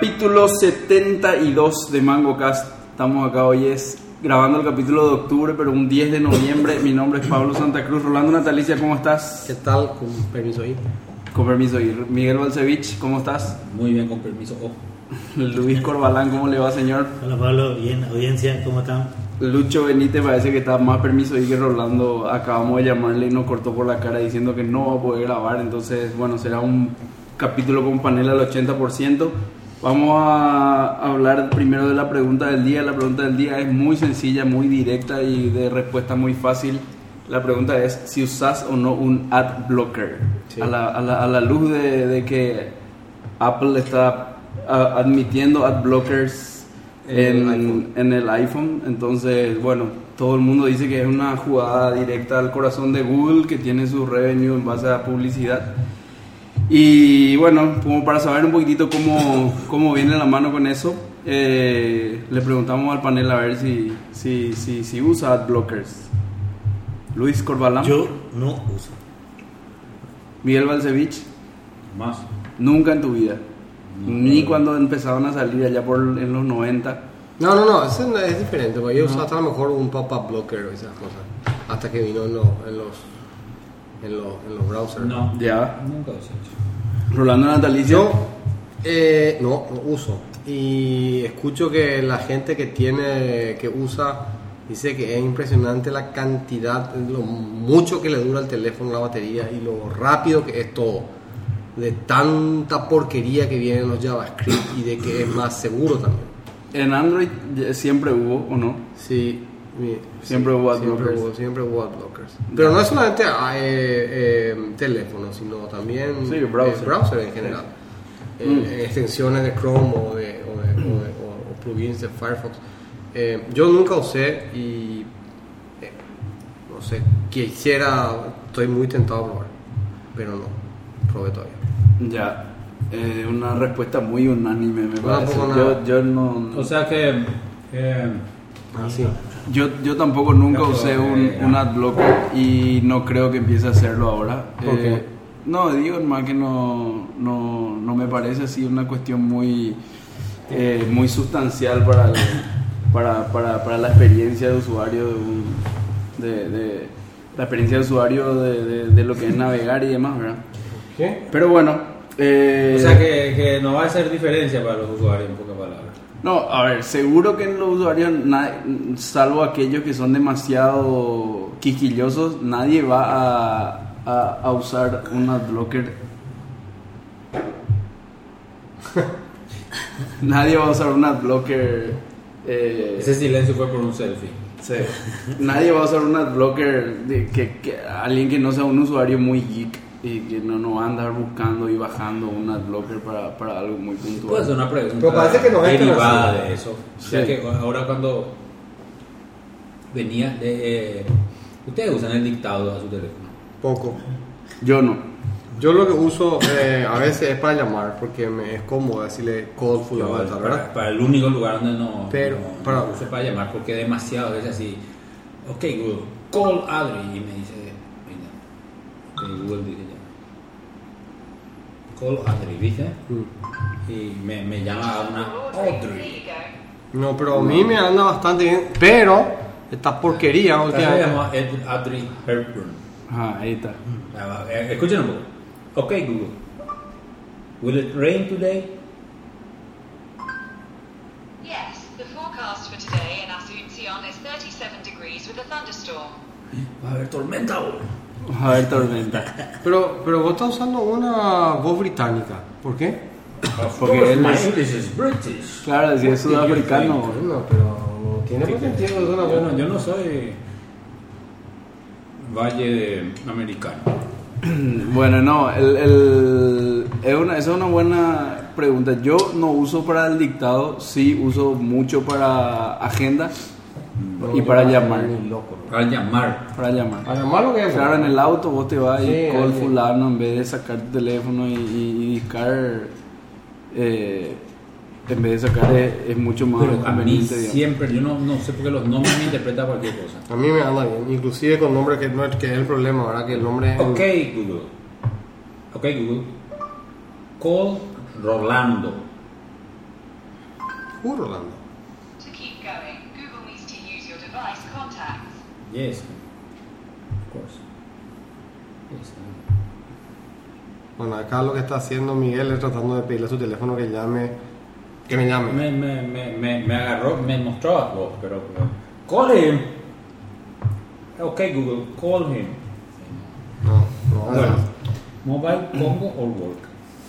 Capítulo 72 de Mango Cast. Estamos acá hoy es grabando el capítulo de octubre, pero un 10 de noviembre. Mi nombre es Pablo Santa Cruz. Rolando Natalicia, ¿cómo estás? ¿Qué tal? Con permiso ahí. Con permiso. Y Miguel Balcevich, ¿cómo estás? Muy bien, con permiso. Oh. Luis Corbalán, ¿cómo le va, señor? Hola Pablo, bien, audiencia, ¿cómo están? Lucho Benítez parece que está más permiso y que Rolando acabamos de llamarle y nos cortó por la cara diciendo que no va a poder grabar. Entonces, bueno, será un capítulo con panel al 80%. Vamos a hablar primero de la pregunta del día. La pregunta del día es muy sencilla, muy directa y de respuesta muy fácil. La pregunta es si usas o no un ad blocker. Sí. A, la, a la- a la luz de, de que Apple está admitiendo ad blockers En en, iPhone. en el iPhone. Entonces, bueno, todo el mundo dice que es una jugada directa al corazón de Google que tiene su revenue en base a publicidad. Y bueno, como para saber un poquitito cómo, cómo viene la mano con eso, eh, le preguntamos al panel a ver si, si, si, si usa ad blockers. Luis Corbalán, Yo no uso. Miguel Balcevich, Más. nunca en tu vida, No, ni no. cuando empezaron a salir allá por en los 90. No, no, no, eso no- es diferente. Porque yo usaba hasta a lo mejor un pop-up blocker o esas cosas. Hasta que vino en, los en los en los, en los browsers. No. Ya. Nunca los he hecho. Rolando Natalicio. Yo eh, no, no uso. Y escucho que la gente que tiene, que usa, dice que es impresionante la cantidad, lo mucho que le dura el teléfono, la batería y lo rápido que es todo. De tanta porquería que viene en los JavaScript y de que es más seguro también. En Android siempre hubo, ¿o no? Sí, Siempre sí, hubo siempre hubo- siempre hubo. Pero no es solamente ah, eh, eh, teléfono, sino también Sí, browser. eh, browser en general. Eh, Mm. en extensiones de Chrome o, de, o, de- o de- o- o plugins de Firefox. Eh, yo nunca usé y eh, no sé, quisiera, estoy muy tentado a probar, pero no, probé todavía. Ya. Eh, una respuesta muy unánime, me No, parece. Yo, no. O sea que. eh, Ah, sí. Yo, yo tampoco nunca usé un, un ad blocker y no creo que empiece a hacerlo ahora. ¿Por Eh, no, digo más que no, no, no me parece así una cuestión muy, eh, muy sustancial para, el- para, para, para la experiencia de usuario de, un- de, de- la experiencia de usuario de, de- de lo que es navegar y demás, ¿verdad? ¿Qué? Pero bueno. eh, o sea que, que no va a hacer diferencia para los usuarios. No, a ver, seguro que en los usuarios, salvo aquellos que son demasiado quisquillosos, nadie va a, a- a usar un adblocker. nadie va a usar un adblocker. eh, Ese silencio fue por un selfie. sí. Nadie va a usar un adblocker de que, que alguien que no sea un usuario muy geek y que no, no va a andar buscando y bajando un adblocker para, para algo muy puntual. Puede ser una pregunta Pero parece que no es derivada de eso. O sea Sí. que ahora cuando venía de... eh, ustedes usan el dictado a su teléfono. Poco. Yo no. Yo lo que uso eh, a veces es para llamar porque me es cómodo decirle call para, ¿verdad? para el único lugar donde no, Pero, no, para- no uso para llamar porque demasiado veces así ok Google call Adri y me dice mira, Google dice call Adri ¿viste? Mm. y me, me llama una Audrey No, pero a mí me anda bastante bien. Pero esta porquería Acá se últimamente. llama Ed Audrey Hepburn Ajá, ahí está. Ah, eh, escuchen un poco ok Google will it rain today? Yes, the forecast for today in Asuncion is 37 degrees with a thunderstorm. va a haber tormenta hoy A ver, tormenta. Pero, pero vos estás usando una voz británica. ¿Por qué? Porque él es- English is British Claro, si es sudafricano. Pero no tiene que Yo no, yo no soy valle de americano. Bueno, no, el, el- es una, esa es una buena pregunta. Yo no uso para el dictado, sí uso mucho para agenda y para llamar. Loco, ¿no? Para llamar. Para llamar. A llamar lo que es. Claro, en el auto vos te vas y call fulano en vez de sacar tu teléfono y, y, y discar, eh, en vez de sacar es, es mucho más Pero a mí digamos. siempre, yo no, no sé por qué los nombres me interpretan cualquier cosa. A mí me anda bien. Inclusive con nombre que no es, que es el problema, ¿verdad? Que el nombre es. Ok, Google. Ok, Google. Call Rolando. Who, Rolando? Device contacts. Yes. Of course. Yes. Bueno, acá lo que está haciendo Miguel es tratando de pedirle a su teléfono que llame. Que me llame. Me, me, me, me, me agarró, me mostró a vos, pero, pero. Call him. Ok, Google, call him. No, no, Bueno, no. mobile, Congo or work.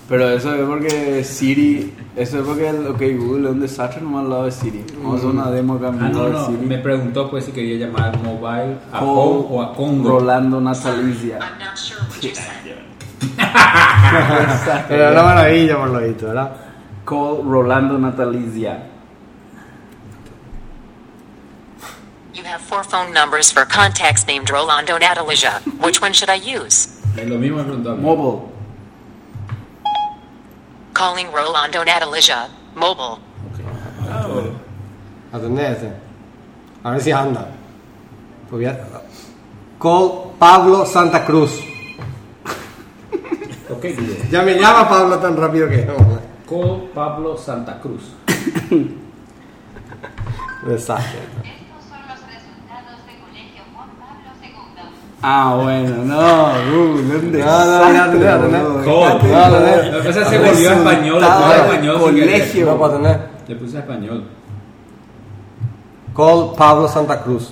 Pero eso es porque Siri, eso es porque el OK Google es un desastre nomás al lado de Siri. Vamos a hacer una demo acá Ah, no, no. Siri. Me preguntó pues si quería llamar mobile a home o a Congo. Rolando Natalicia. I'm not sure what you said. Era una maravilla por lo visto, ¿verdad? Call Rolando Natalicia. You have four phone numbers for contacts named Rolando Nataleja. Which one should I use? Es lo mismo me preguntó. Mobile. Calling Rolando Nataleja. Mobile. Ok. Atendé ese. A ver si anda. Pues Call Pablo Santa Cruz. Ok, Google. Ya me llama Pablo tan rápido que no. Call Pablo Santa Cruz. Desastre. Estos son los resultados de Colegio Juan Pablo II. Ah, bueno, no, Google, ¿dónde? No, no. Call. No, no, no. Lo que pasa es que se volvió español, español colegio. No tener. Le puse español. Call Pablo Santa Cruz.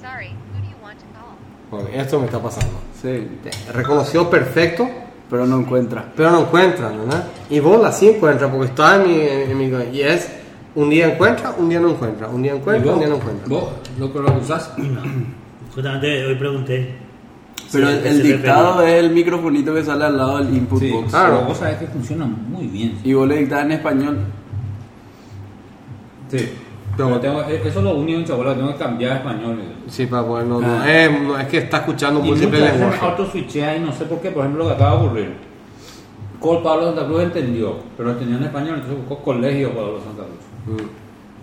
Sorry, who do you want to call? Bueno, esto me está pasando. Sí, Reconoció perfecto, pero no encuentra. pero no encuentra, ¿verdad? Y vos sí encuentra, porque está en mi, en mi- Y es un día encuentra, un día no encuentra. Un día ¿Y encuentra, un día no encuentra. ¿Vos lo que lo usás? Justamente hoy pregunté. Pero el, dictado refería. es el microfonito que sale al lado del input Sí, box. Claro. vos sabés que funciona muy bien. Y vos le dictás en español. Sí. Pero- tengo, eso es lo único Chabola, tengo que cambiar a español. Sí, para poder, no, no, Ah. es, no, es que está escuchando múltiples lenguajes. auto-switchea y no sé por qué, por ejemplo, lo que acaba de ocurrir. Col Pablo Santa Cruz entendió, pero entendió en español, entonces buscó colegio Pablo Santa Cruz. Mm.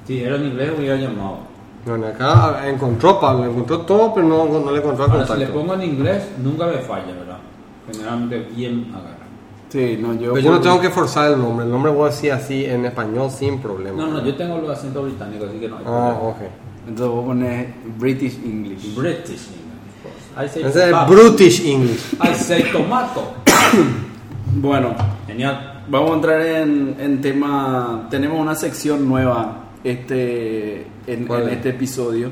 Si era en inglés, hubiera llamado. Bueno, acá encontró Pablo, encontró todo, pero no, no le encontró el Ahora, si le contacto. pongo en inglés, nunca me falla, ¿verdad? Generalmente bien agarra. Sí, no, yo. Pero yo no tengo que forzar el nombre, el nombre voy a decir así en español sin problema. No, no, yo tengo los acentos británicos, así que no hay Ah, problema. ok. Entonces vos pones British English. British English, of course. I say Ese es tomato. Brutish English. I say tomato. Bueno, Genial. vamos a entrar en, en tema. Tenemos una sección nueva este, en, este episodio.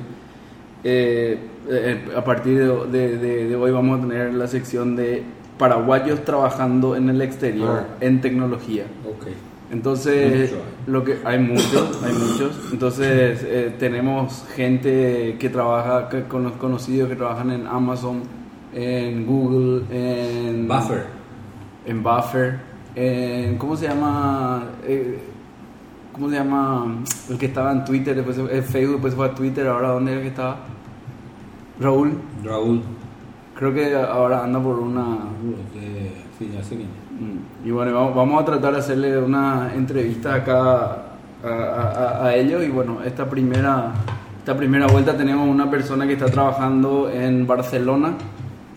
Eh, eh, a partir de, de- de- de hoy vamos a tener la sección de paraguayos trabajando en el exterior Ah. en tecnología. Ok. Entonces, Mucho lo que hay muchos, hay muchos. Entonces, eh, tenemos gente que trabaja, que cono- conocidos que trabajan en Amazon, en Google, en Buffer. en Buffer, en ¿cómo se llama? Eh, ¿Cómo se llama? El que estaba en Twitter, después en Facebook, después fue a Twitter, ahora dónde es que estaba? Raúl, Raúl. creo que ahora anda por una Eh, Sí, ya sé quién. Mm, Y bueno, vamos, a tratar de hacerle una entrevista acá a, a- a- a ellos. Y bueno, esta primera, esta primera vuelta tenemos una persona que está trabajando en Barcelona,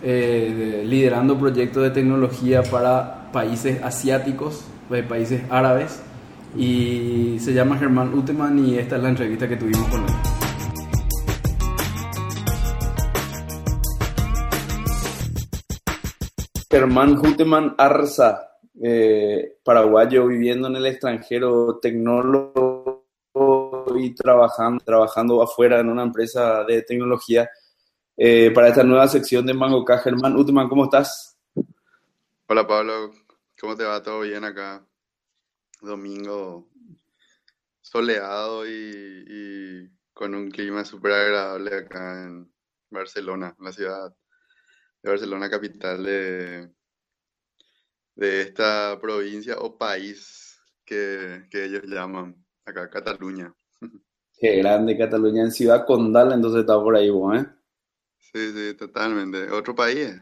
eh, de- liderando proyectos de tecnología para países asiáticos, eh, países árabes. Y se llama Germán Uteman y esta es la entrevista que tuvimos con él. Germán Huteman Arza, eh, paraguayo viviendo en el extranjero, tecnólogo y trabajando, trabajando afuera en una empresa de tecnología. Eh, para esta nueva sección de Mango K, Germán Huteman, ¿cómo estás? Hola Pablo, ¿cómo te va? ¿Todo bien acá? Domingo soleado y, y con un clima súper agradable acá en Barcelona, la ciudad de Barcelona, capital de, de esta provincia o país que, que ellos llaman acá, Cataluña. Qué grande Cataluña, en Ciudad Condal, entonces está por ahí vos, ¿eh? Sí, sí, totalmente. ¿Otro país?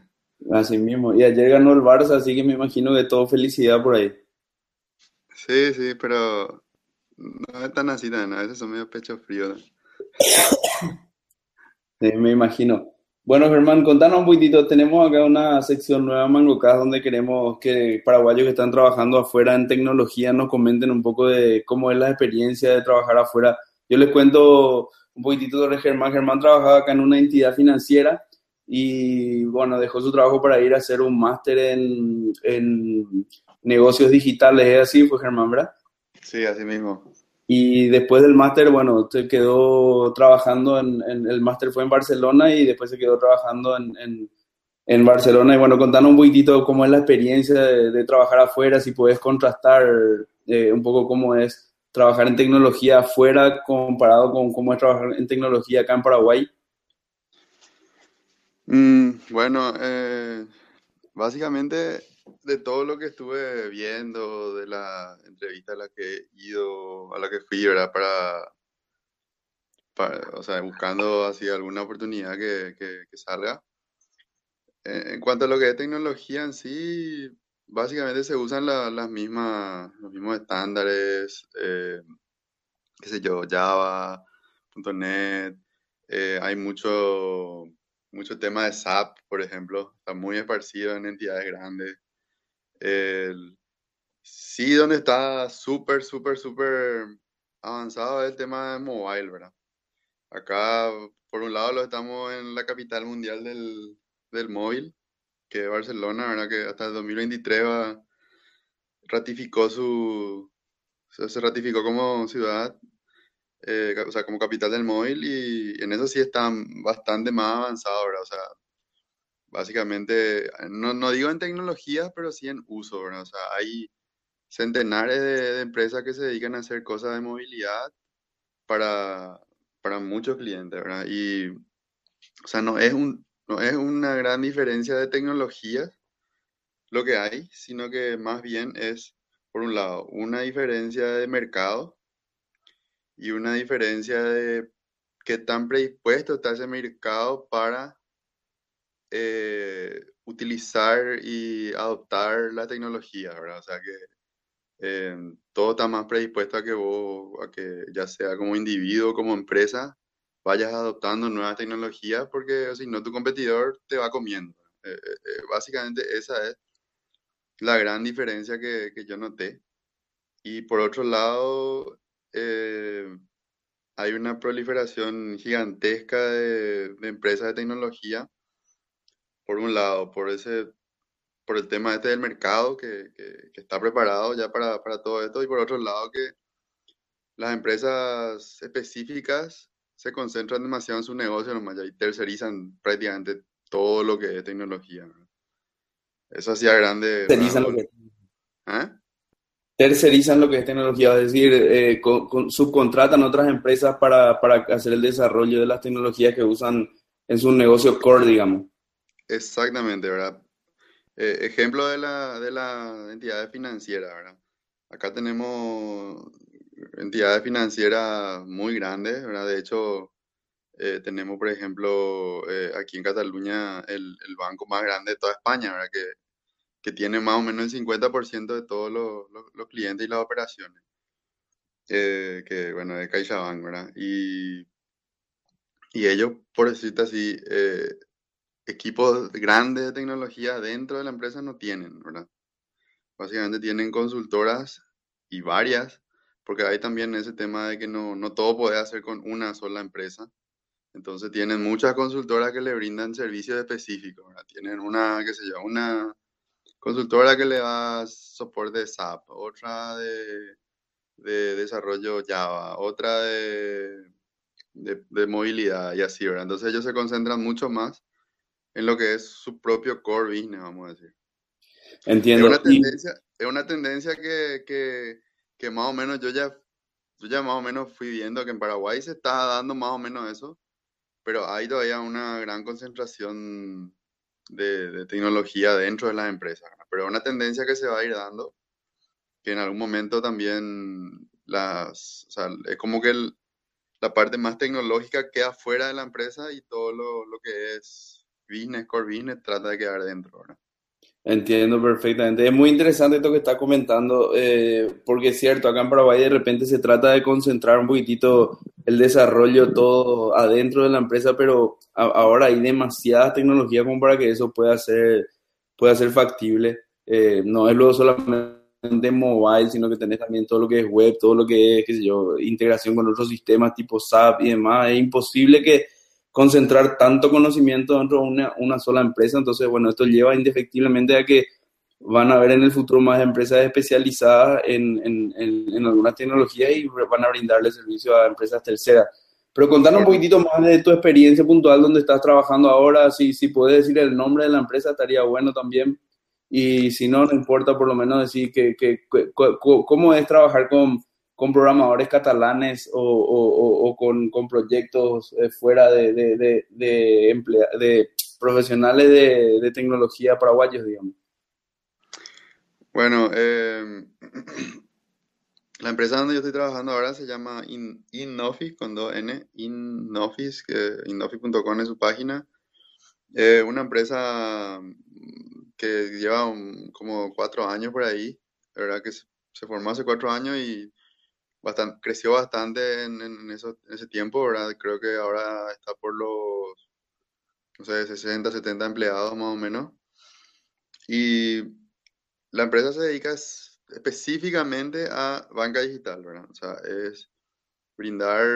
Así mismo. Y ayer ganó el Barça, así que me imagino que todo felicidad por ahí. Sí, sí, pero no es tan así, tan, a veces son medio pecho frío. Me imagino. Bueno, Germán, contanos un poquitito. Tenemos acá una sección nueva en MangoCast donde queremos que paraguayos que están trabajando afuera en tecnología nos comenten un poco de cómo es la experiencia de trabajar afuera. Yo les cuento un poquitito sobre Germán. Germán trabajaba acá en una entidad financiera y bueno, dejó su trabajo para ir a hacer un máster en, en negocios digitales. ¿Es así? Fue Germán, ¿verdad? Sí, así mismo. Y después del máster, bueno, se quedó trabajando en, en- el máster fue en Barcelona y después se quedó trabajando en, en, en Barcelona. Y bueno, contanos un poquitito cómo es la experiencia de, de trabajar afuera, si puedes contrastar eh, un poco cómo es trabajar en tecnología afuera comparado con cómo es trabajar en tecnología acá en Paraguay. Mm, bueno, eh, básicamente de todo lo que estuve viendo, de la entrevista a la que he ido, a la que fui, ¿verdad? Para, para, o sea, buscando así alguna oportunidad que, que, salga. En cuanto a lo que es tecnología en sí, básicamente se usan la- las mismas, los mismos estándares, eh, qué sé yo, Java, .NET, eh, hay mucho, mucho tema de SAP, por ejemplo, está muy esparcido en entidades grandes. El- sí, donde está súper, súper, súper avanzado es el tema de mobile, ¿verdad? Acá, por un lado, lo estamos en la capital mundial del, del móvil, que es Barcelona, ¿verdad? Que hasta el 2023 va- ratificó su, se se ratificó como ciudad eh, o sea, como capital del móvil y en eso sí están bastante más avanzados, ¿verdad? O sea, básicamente, no, no digo en tecnología, pero sí en uso, ¿verdad? O sea, hay centenares de, de empresas que se dedican a hacer cosas de movilidad para, para muchos clientes, ¿verdad? Y, o sea, no es un, no es una gran diferencia de tecnologías lo que hay, sino que más bien es, por un lado, una diferencia de mercado y una diferencia de qué tan predispuesto está ese mercado para eh, utilizar y adoptar la tecnología, ¿verdad? O sea que eh, todo está más predispuesto a que vos, a que ya sea como individuo, como empresa, vayas adoptando nuevas tecnologías porque si no tu competidor te va comiendo. Eh, básicamente esa es la gran diferencia que, que yo noté. Y por otro lado, hay una proliferación gigantesca de, de empresas de tecnología, por un lado, por ese, por el tema este del mercado que, que- que está preparado ya para, para todo esto, y por otro lado que las empresas específicas se concentran demasiado en su negocio nomás y tercerizan prácticamente todo lo que es tecnología. Eso hacía grande Tercerizan lo que, ¿Ah? tercerizan lo que es tecnología, es decir, eh, con- con- subcontratan otras empresas para, para hacer el desarrollo de las tecnologías que usan en su negocio core, digamos. Exactamente, ¿verdad? Eh, ejemplo de la, de la entidades financieras, ¿verdad? Acá tenemos entidades financieras muy grandes, ¿verdad? De hecho, eh, tenemos, por ejemplo, eh, aquí en Cataluña el, el banco más grande de toda España, ¿verdad? Que, que tiene más o menos el 50% de todos los, los- clientes y las operaciones, que, bueno, es CaixaBank, ¿verdad? Y, y ellos, por decirte así, equipos grandes de tecnología dentro de la empresa no tienen, ¿verdad? Básicamente tienen consultoras y varias, porque hay también ese tema de que no, no todo puede hacer con una sola empresa. Entonces tienen muchas consultoras que le brindan servicios específicos, ¿verdad? Tienen una, qué sé yo, una consultora que le da soporte de SAP, otra de, de desarrollo Java, otra de, de, de movilidad y así, ¿verdad? Entonces ellos se concentran mucho más en lo que es su propio core business, vamos a decir. Es Entiendo. una Y tendencia, es una tendencia que, que, que más o menos yo ya, yo ya más o menos fui viendo que en Paraguay se está dando más o menos eso, pero hay todavía una gran concentración de, de tecnología dentro de las empresas. Pero es una tendencia que se va a ir dando, que en algún momento también las, o sea, es como que el- la parte más tecnológica queda fuera de la empresa y todo lo, lo que es business, core trata de quedar dentro. Entiendo perfectamente. Es muy interesante esto que está comentando, eh, porque es cierto, acá en Paraguay de repente se trata de concentrar un poquitito el desarrollo todo adentro de la empresa, pero ahora hay demasiada tecnología como para que eso pueda ser, pueda ser factible. Eh, no es luego solamente mobile, sino que tenés también todo lo que es web, todo lo que es, qué sé yo, integración con otros sistemas tipo SAP y demás. Es imposible que concentrar tanto conocimiento dentro de una, sola empresa. Entonces, bueno, esto lleva indefectiblemente a que van a haber en el futuro más empresas especializadas en, en, en, algunas tecnologías y van a brindarle servicio a empresas terceras. Pero contanos un poquitito más de tu experiencia puntual donde estás trabajando ahora. Si, si puedes decir el nombre de la empresa, estaría bueno también. Y si no, no importa, por lo menos decir que, que, que- cómo es trabajar con, con programadores catalanes o, con, con proyectos eh, fuera de, de, de, de, profesionales de, tecnología paraguayos, digamos. Bueno, eh, la empresa donde yo estoy trabajando ahora se llama In- Innoffice con dos N, Innoffice, que innoffice.com es su página. Eh, una empresa mm, que lleva un- como cuatro años por ahí, la verdad que se formó hace cuatro años y creció bastante en, ese tiempo. Creo que ahora está por los, no sé, 60, 70 empleados más o menos. Y la empresa se dedica es- específicamente a banca digital, ¿verdad? O sea, es brindar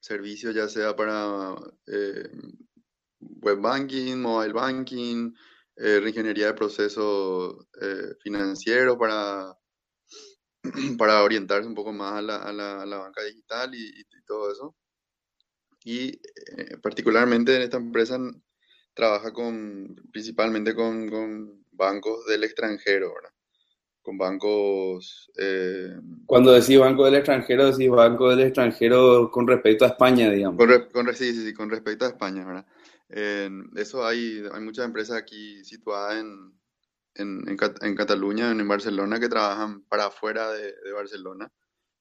servicios ya sea para eh, web banking, mobile banking, eh, reingeniería de procesos eh, financieros para, para orientarse un poco más a la, a la- a la banca digital y, y- todo eso. Y eh, particularmente en esta empresa trabaja con, principalmente con, con bancos del extranjero, ¿verdad? Con bancos, eh, Cuando decís banco del extranjero, decís banco del extranjero con respecto a España, digamos. con, con sí, sí, sí, con respecto a España, ¿verdad? En eso hay, hay muchas empresas aquí situadas en, en, en Cat- en Cataluña, en, Barcelona, que trabajan para afuera de, de Barcelona,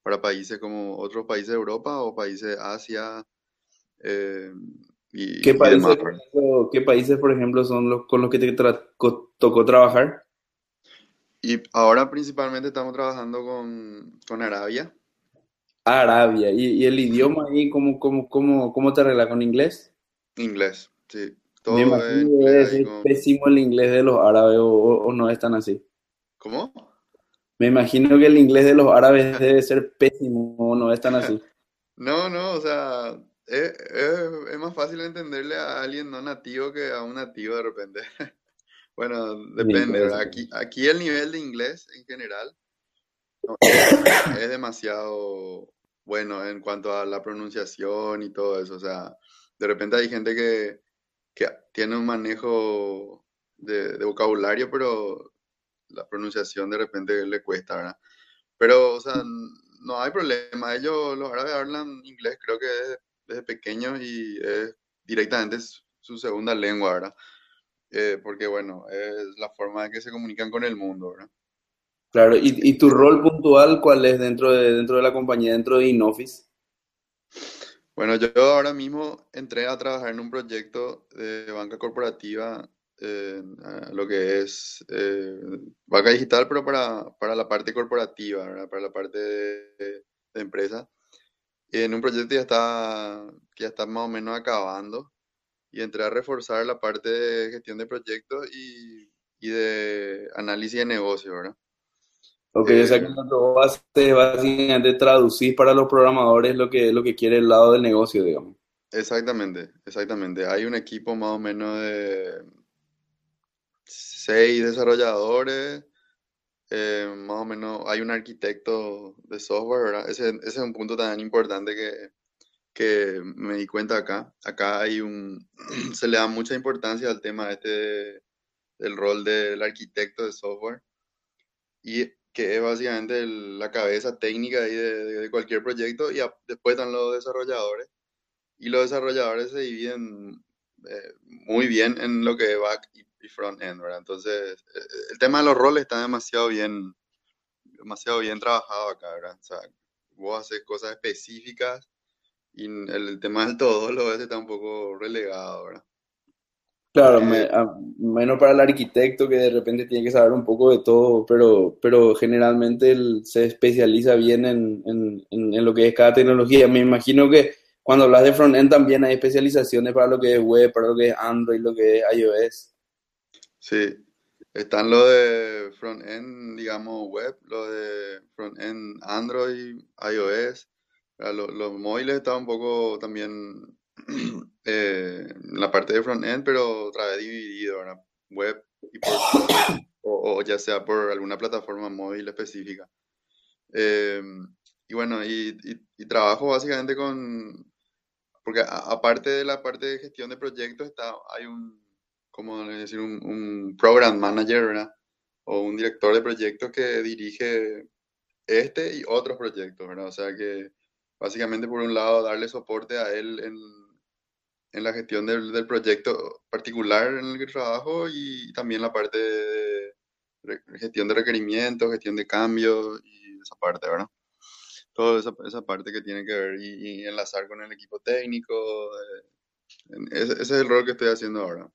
para países como otros países de Europa o países de Asia eh, y, ¿Qué países, por ejemplo, qué países, por ejemplo, son los con los que te tra- tocó trabajar? Y ahora principalmente estamos trabajando con, con Arabia. Arabia. ¿Y, y el idioma ahí, cómo, cómo, cómo, cómo te arreglas con inglés? Inglés, sí. Me Todo es imagino ser con... pésimo el inglés de los árabes o, no es tan así. ¿Cómo? Me imagino que el inglés de los árabes debe ser pésimo o no es tan así. No, no, o sea, es, es- es más fácil entenderle a alguien no nativo que a un nativo de repente. Bueno, Sí, depende, ser. Aquí, aquí el nivel de inglés en general no, es, es demasiado bueno en cuanto a la pronunciación y todo eso. O sea, de repente hay gente que, que tiene un manejo de, de vocabulario, pero la pronunciación de repente le cuesta, ¿verdad? Pero, o sea, no hay problema. Ellos, los árabes, hablan inglés, creo que desde, desde pequeños y es directamente su, su segunda lengua, ¿verdad? Eh, porque, bueno, es la forma en que se comunican con el mundo, ¿verdad? Claro, ¿y, y tu rol puntual cuál es dentro de, dentro de la compañía, dentro de InOffice? Bueno, yo ahora mismo entré a trabajar en un proyecto de banca corporativa, eh, lo que es eh, banca digital, pero para, para la parte corporativa. Para la parte de, empresa. En un proyecto ya está, que ya está más o menos acabando. Y entré a reforzar la parte de gestión de proyectos y, y de análisis de negocio, ¿verdad? Ok, o sea que Eh, lo que vos haces es básicamente traducir para los programadores lo que, lo que quiere el lado del negocio, digamos. exactamente, exactamente. Hay un equipo más o menos de seis desarrolladores, eh, más o menos hay un arquitecto de software, ¿verdad? Ese, ese es un punto tan importante que, que me di cuenta acá. Acá hay un, se le da mucha importancia al tema este de- del rol del arquitecto de software y que es básicamente la cabeza técnica de, de- cualquier proyecto y después están los desarrolladores y los desarrolladores se dividen eh, muy bien en lo que es back y, y front end, ¿verdad? Entonces, eh, el tema de los roles está demasiado bien, demasiado bien trabajado acá, ¿verdad? O sea, vos haces cosas específicas y el, el tema del todo lo ves está un poco relegado, ¿verdad? Claro, me- menos para el arquitecto que de repente tiene que saber un poco de todo, pero, pero generalmente él se especializa bien en, en, en, lo que es cada tecnología. Me imagino que cuando hablas de frontend también hay especializaciones para lo que es web, para lo que es Android, lo que es iOS. Sí, están lo de front-end, digamos, web, lo de front-end Android, iOS. ¿verdad? Lo- Los, móviles están un poco también eh, la parte de front-end, pero otra vez dividido, ¿verdad? Web y por, o, o ya sea por alguna plataforma móvil específica. Eh, y bueno, y, y- y trabajo básicamente con, porque a- aparte de la parte de gestión de proyectos, está, hay un, como decir, un, un program manager, ¿verdad? O un director de proyectos que dirige este y otros proyectos, ¿verdad? O sea que básicamente por un lado darle soporte a él en, en la gestión del, del proyecto particular en el que trabajo y también la parte de gestión de requerimientos, gestión de cambios y esa parte, ¿verdad? Toda esa, esa parte que tiene que ver y, enlazar con el equipo técnico. eh, ese, es el rol que estoy haciendo ahora.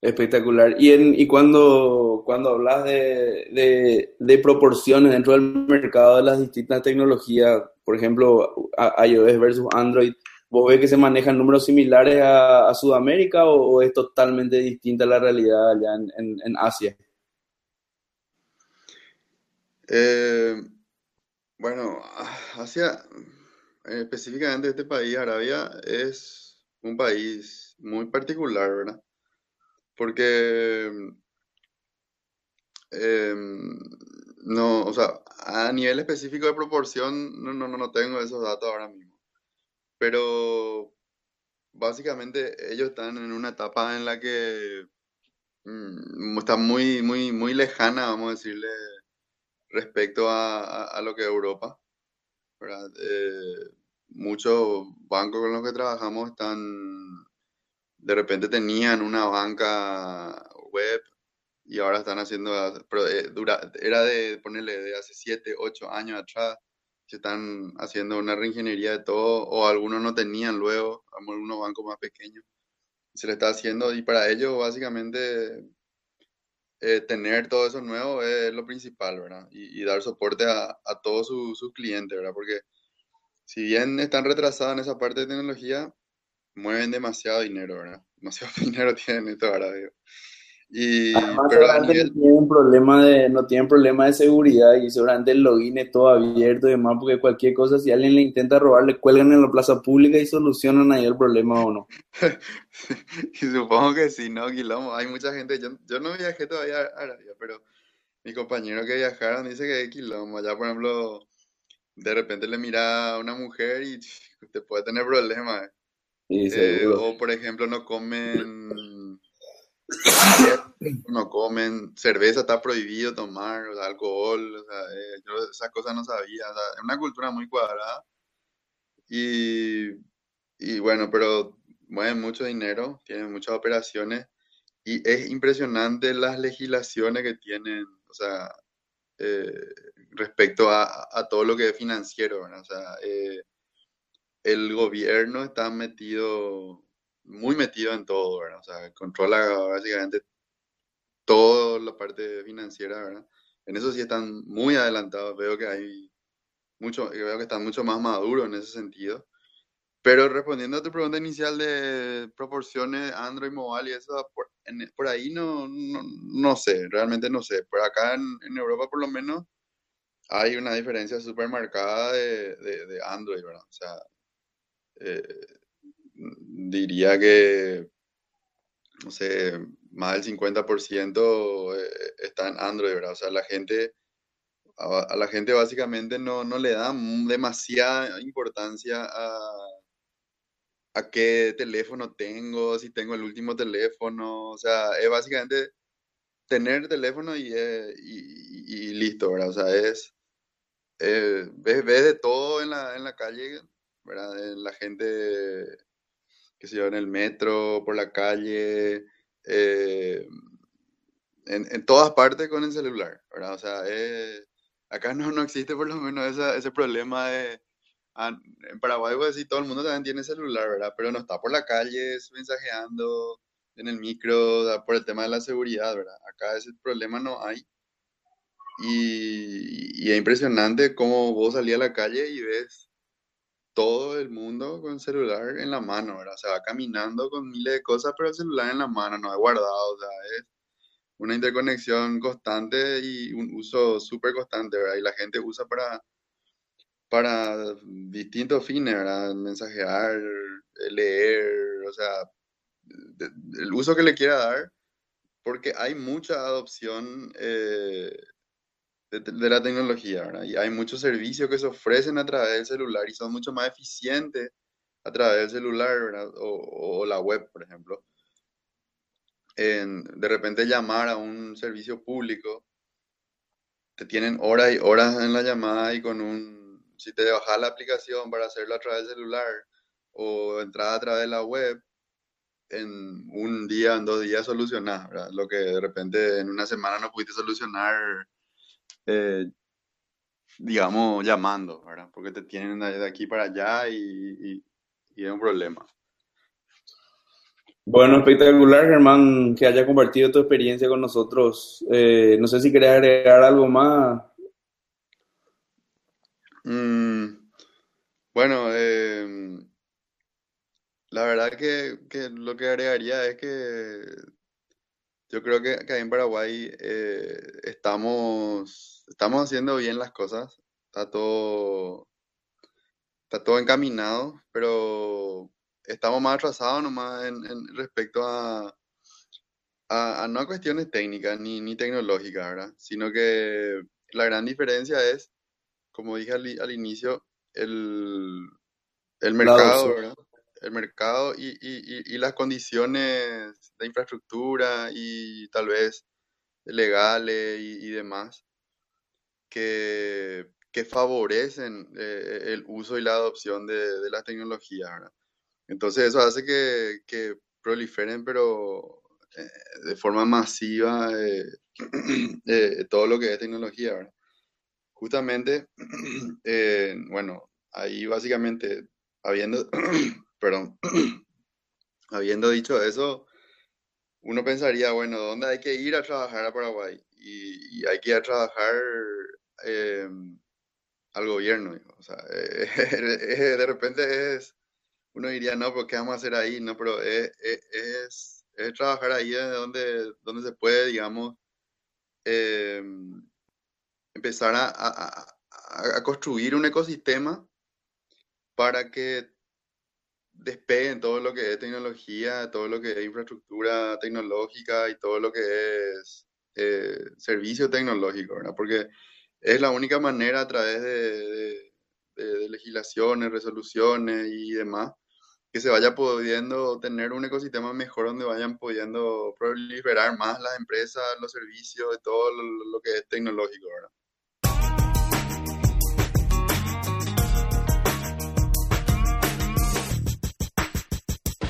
Espectacular. Y, en, y cuando, cuando hablas de, de, de proporciones dentro del mercado de las distintas tecnologías, por ejemplo, iOS versus Android, ¿vos ves que se manejan números similares a, Sudamérica o, es totalmente distinta la realidad allá en, Asia? Eh, bueno, Asia, eh, específicamente este país, Arabia, es un país muy particular, ¿verdad? Porque em, no, o sea, a nivel específico de proporción, no, no no tengo esos datos ahora mismo. Pero básicamente ellos están en una etapa en la que mm, está muy, muy, muy lejana, vamos a decirle, respecto a, a- lo que es Europa. Eh, muchos bancos con los que trabajamos están, de repente tenían una banca web y ahora están haciendo, eh, era de ponerle de hace 7, 8 años atrás, se están haciendo una reingeniería de todo, o algunos no tenían luego, algunos bancos más pequeños, se le está haciendo, y para ellos básicamente eh, tener todo eso nuevo es lo principal, ¿verdad? Y, dar soporte a, a todos sus sus clientes, ¿verdad? Porque si bien están retrasados en esa parte de tecnología, mueven demasiado dinero, ¿verdad? Demasiado dinero tienen esto ahora. Y, Además, pero a seguramente no nivel, tienen problema de, no tienen problema de seguridad y seguramente el login es todo abierto y demás, porque cualquier cosa, si alguien le intenta robar, le cuelgan en la plaza pública y solucionan ahí el problema o no. y supongo que sí, ¿no? Quilombo. Hay mucha gente, yo, yo no viajé todavía a Arabia, pero mis compañeros que viajaron dicen que hay quilombo. Allá, por ejemplo, de repente le mira a una mujer y te puede tener problemas. Sí, Eh, o por ejemplo no comen no comen cerveza está prohibido tomar alcohol o sea, eh, yo esas cosas no sabía es una cultura muy cuadrada. Y, y bueno pero mueven mucho dinero tienen muchas operaciones y es impresionante las legislaciones que tienen o sea eh, respecto a, todo lo que es financiero o sea eh, el gobierno está metido, muy metido en todo, ¿verdad? O sea, controla básicamente toda la parte financiera, ¿verdad? En eso sí están muy adelantados, veo que hay mucho, veo que están mucho más maduros en ese sentido. Pero respondiendo a tu pregunta inicial de proporciones Android mobile y eso, por, en- por ahí no, no, no sé, realmente no sé. Por acá en, en Europa por lo menos hay una diferencia súper marcada de, de, de Android, ¿verdad? O sea, eh, diría que, no sé, más del 50% eh, está en Android, ¿verdad? O sea, la gente, a, la gente básicamente no, no le da demasiada importancia a, a qué teléfono tengo, si tengo el último teléfono, o sea, es básicamente tener teléfono y, eh, y, listo, ¿verdad? O sea, es, eh, ves, ves de todo en la, en la calle, ¿verdad? La gente que se yo, en el metro, por la calle, eh, en, en todas partes con el celular, ¿verdad? O sea, eh, acá no, no existe por lo menos esa- ese problema de... ah, en Paraguay, pues sí, todo el mundo también tiene celular, ¿verdad? Pero no está por la calle mensajeando, en el micro por el tema de la seguridad, ¿verdad? Acá ese problema no hay. Y, y es impresionante cómo vos salís a la calle y ves todo el mundo con celular en la mano, ¿verdad? Se va caminando con miles de cosas, pero el celular en la mano, no es guardado, o sea, es una interconexión constante y un uso súper constante, ¿verdad? Y la gente usa para, para distintos fines, ¿verdad? Mensajear, leer, o sea, el uso que le quiera dar, porque hay mucha adopción eh, de, la tecnología. Y hay muchos servicios que se ofrecen a través del celular y son mucho más eficientes a través del celular. O, la web, por ejemplo. En, de repente llamar a un servicio público, te tienen horas y horas en la llamada y con un, si te bajas la aplicación para hacerlo a través del celular o entrar a través de la web, en un día, en dos días solucionás. Lo que de repente en una semana no pudiste solucionar, eh, digamos, llamando, ¿verdad? Porque te tienen de aquí para allá y, y- y es un problema. Bueno, espectacular, Germán, que haya compartido tu experiencia con nosotros. Eh, no sé si querés agregar algo más. Mm, bueno, em, la verdad que, que lo que agregaría es que yo creo que acá en Paraguay eh, estamos, estamos haciendo bien las cosas, está todo, está todo encaminado, pero estamos más atrasados nomás en, en respecto a, a, a no a cuestiones técnicas ni, ni tecnológicas, ¿verdad? Sino que la gran diferencia es, como dije al, al inicio, el, el mercado. ¿verdad? El mercado y, y, y, y las condiciones de infraestructura y tal vez legales y demás que, que favorecen eh, el uso y la adopción de, de las tecnologías, ¿verdad? Entonces eso hace que, que proliferen, pero eh, de forma masiva, eh, eh, todo lo que es tecnología, ¿verdad? Justamente, eh, bueno, ahí básicamente, habiendo, perdón, habiendo dicho eso, uno pensaría, bueno, ¿dónde hay que ir a trabajar a Paraguay? Y, y hay que ir a trabajar eh, al gobierno. O sea, eh, de repente es, uno diría, no, pero ¿qué vamos a hacer ahí? No, pero es, es, es- es trabajar ahí donde, donde se puede, digamos, eh, empezar a, a- a- a construir un ecosistema para que despeguen todo lo que es tecnología, todo lo que es infraestructura tecnológica y todo lo que es eh, servicio tecnológico, ¿verdad? Porque es la única manera a través de, legislaciones, resoluciones y demás que se vaya pudiendo tener un ecosistema mejor donde vayan pudiendo proliferar más las empresas, los servicios, todo lo, que es tecnológico, ¿verdad?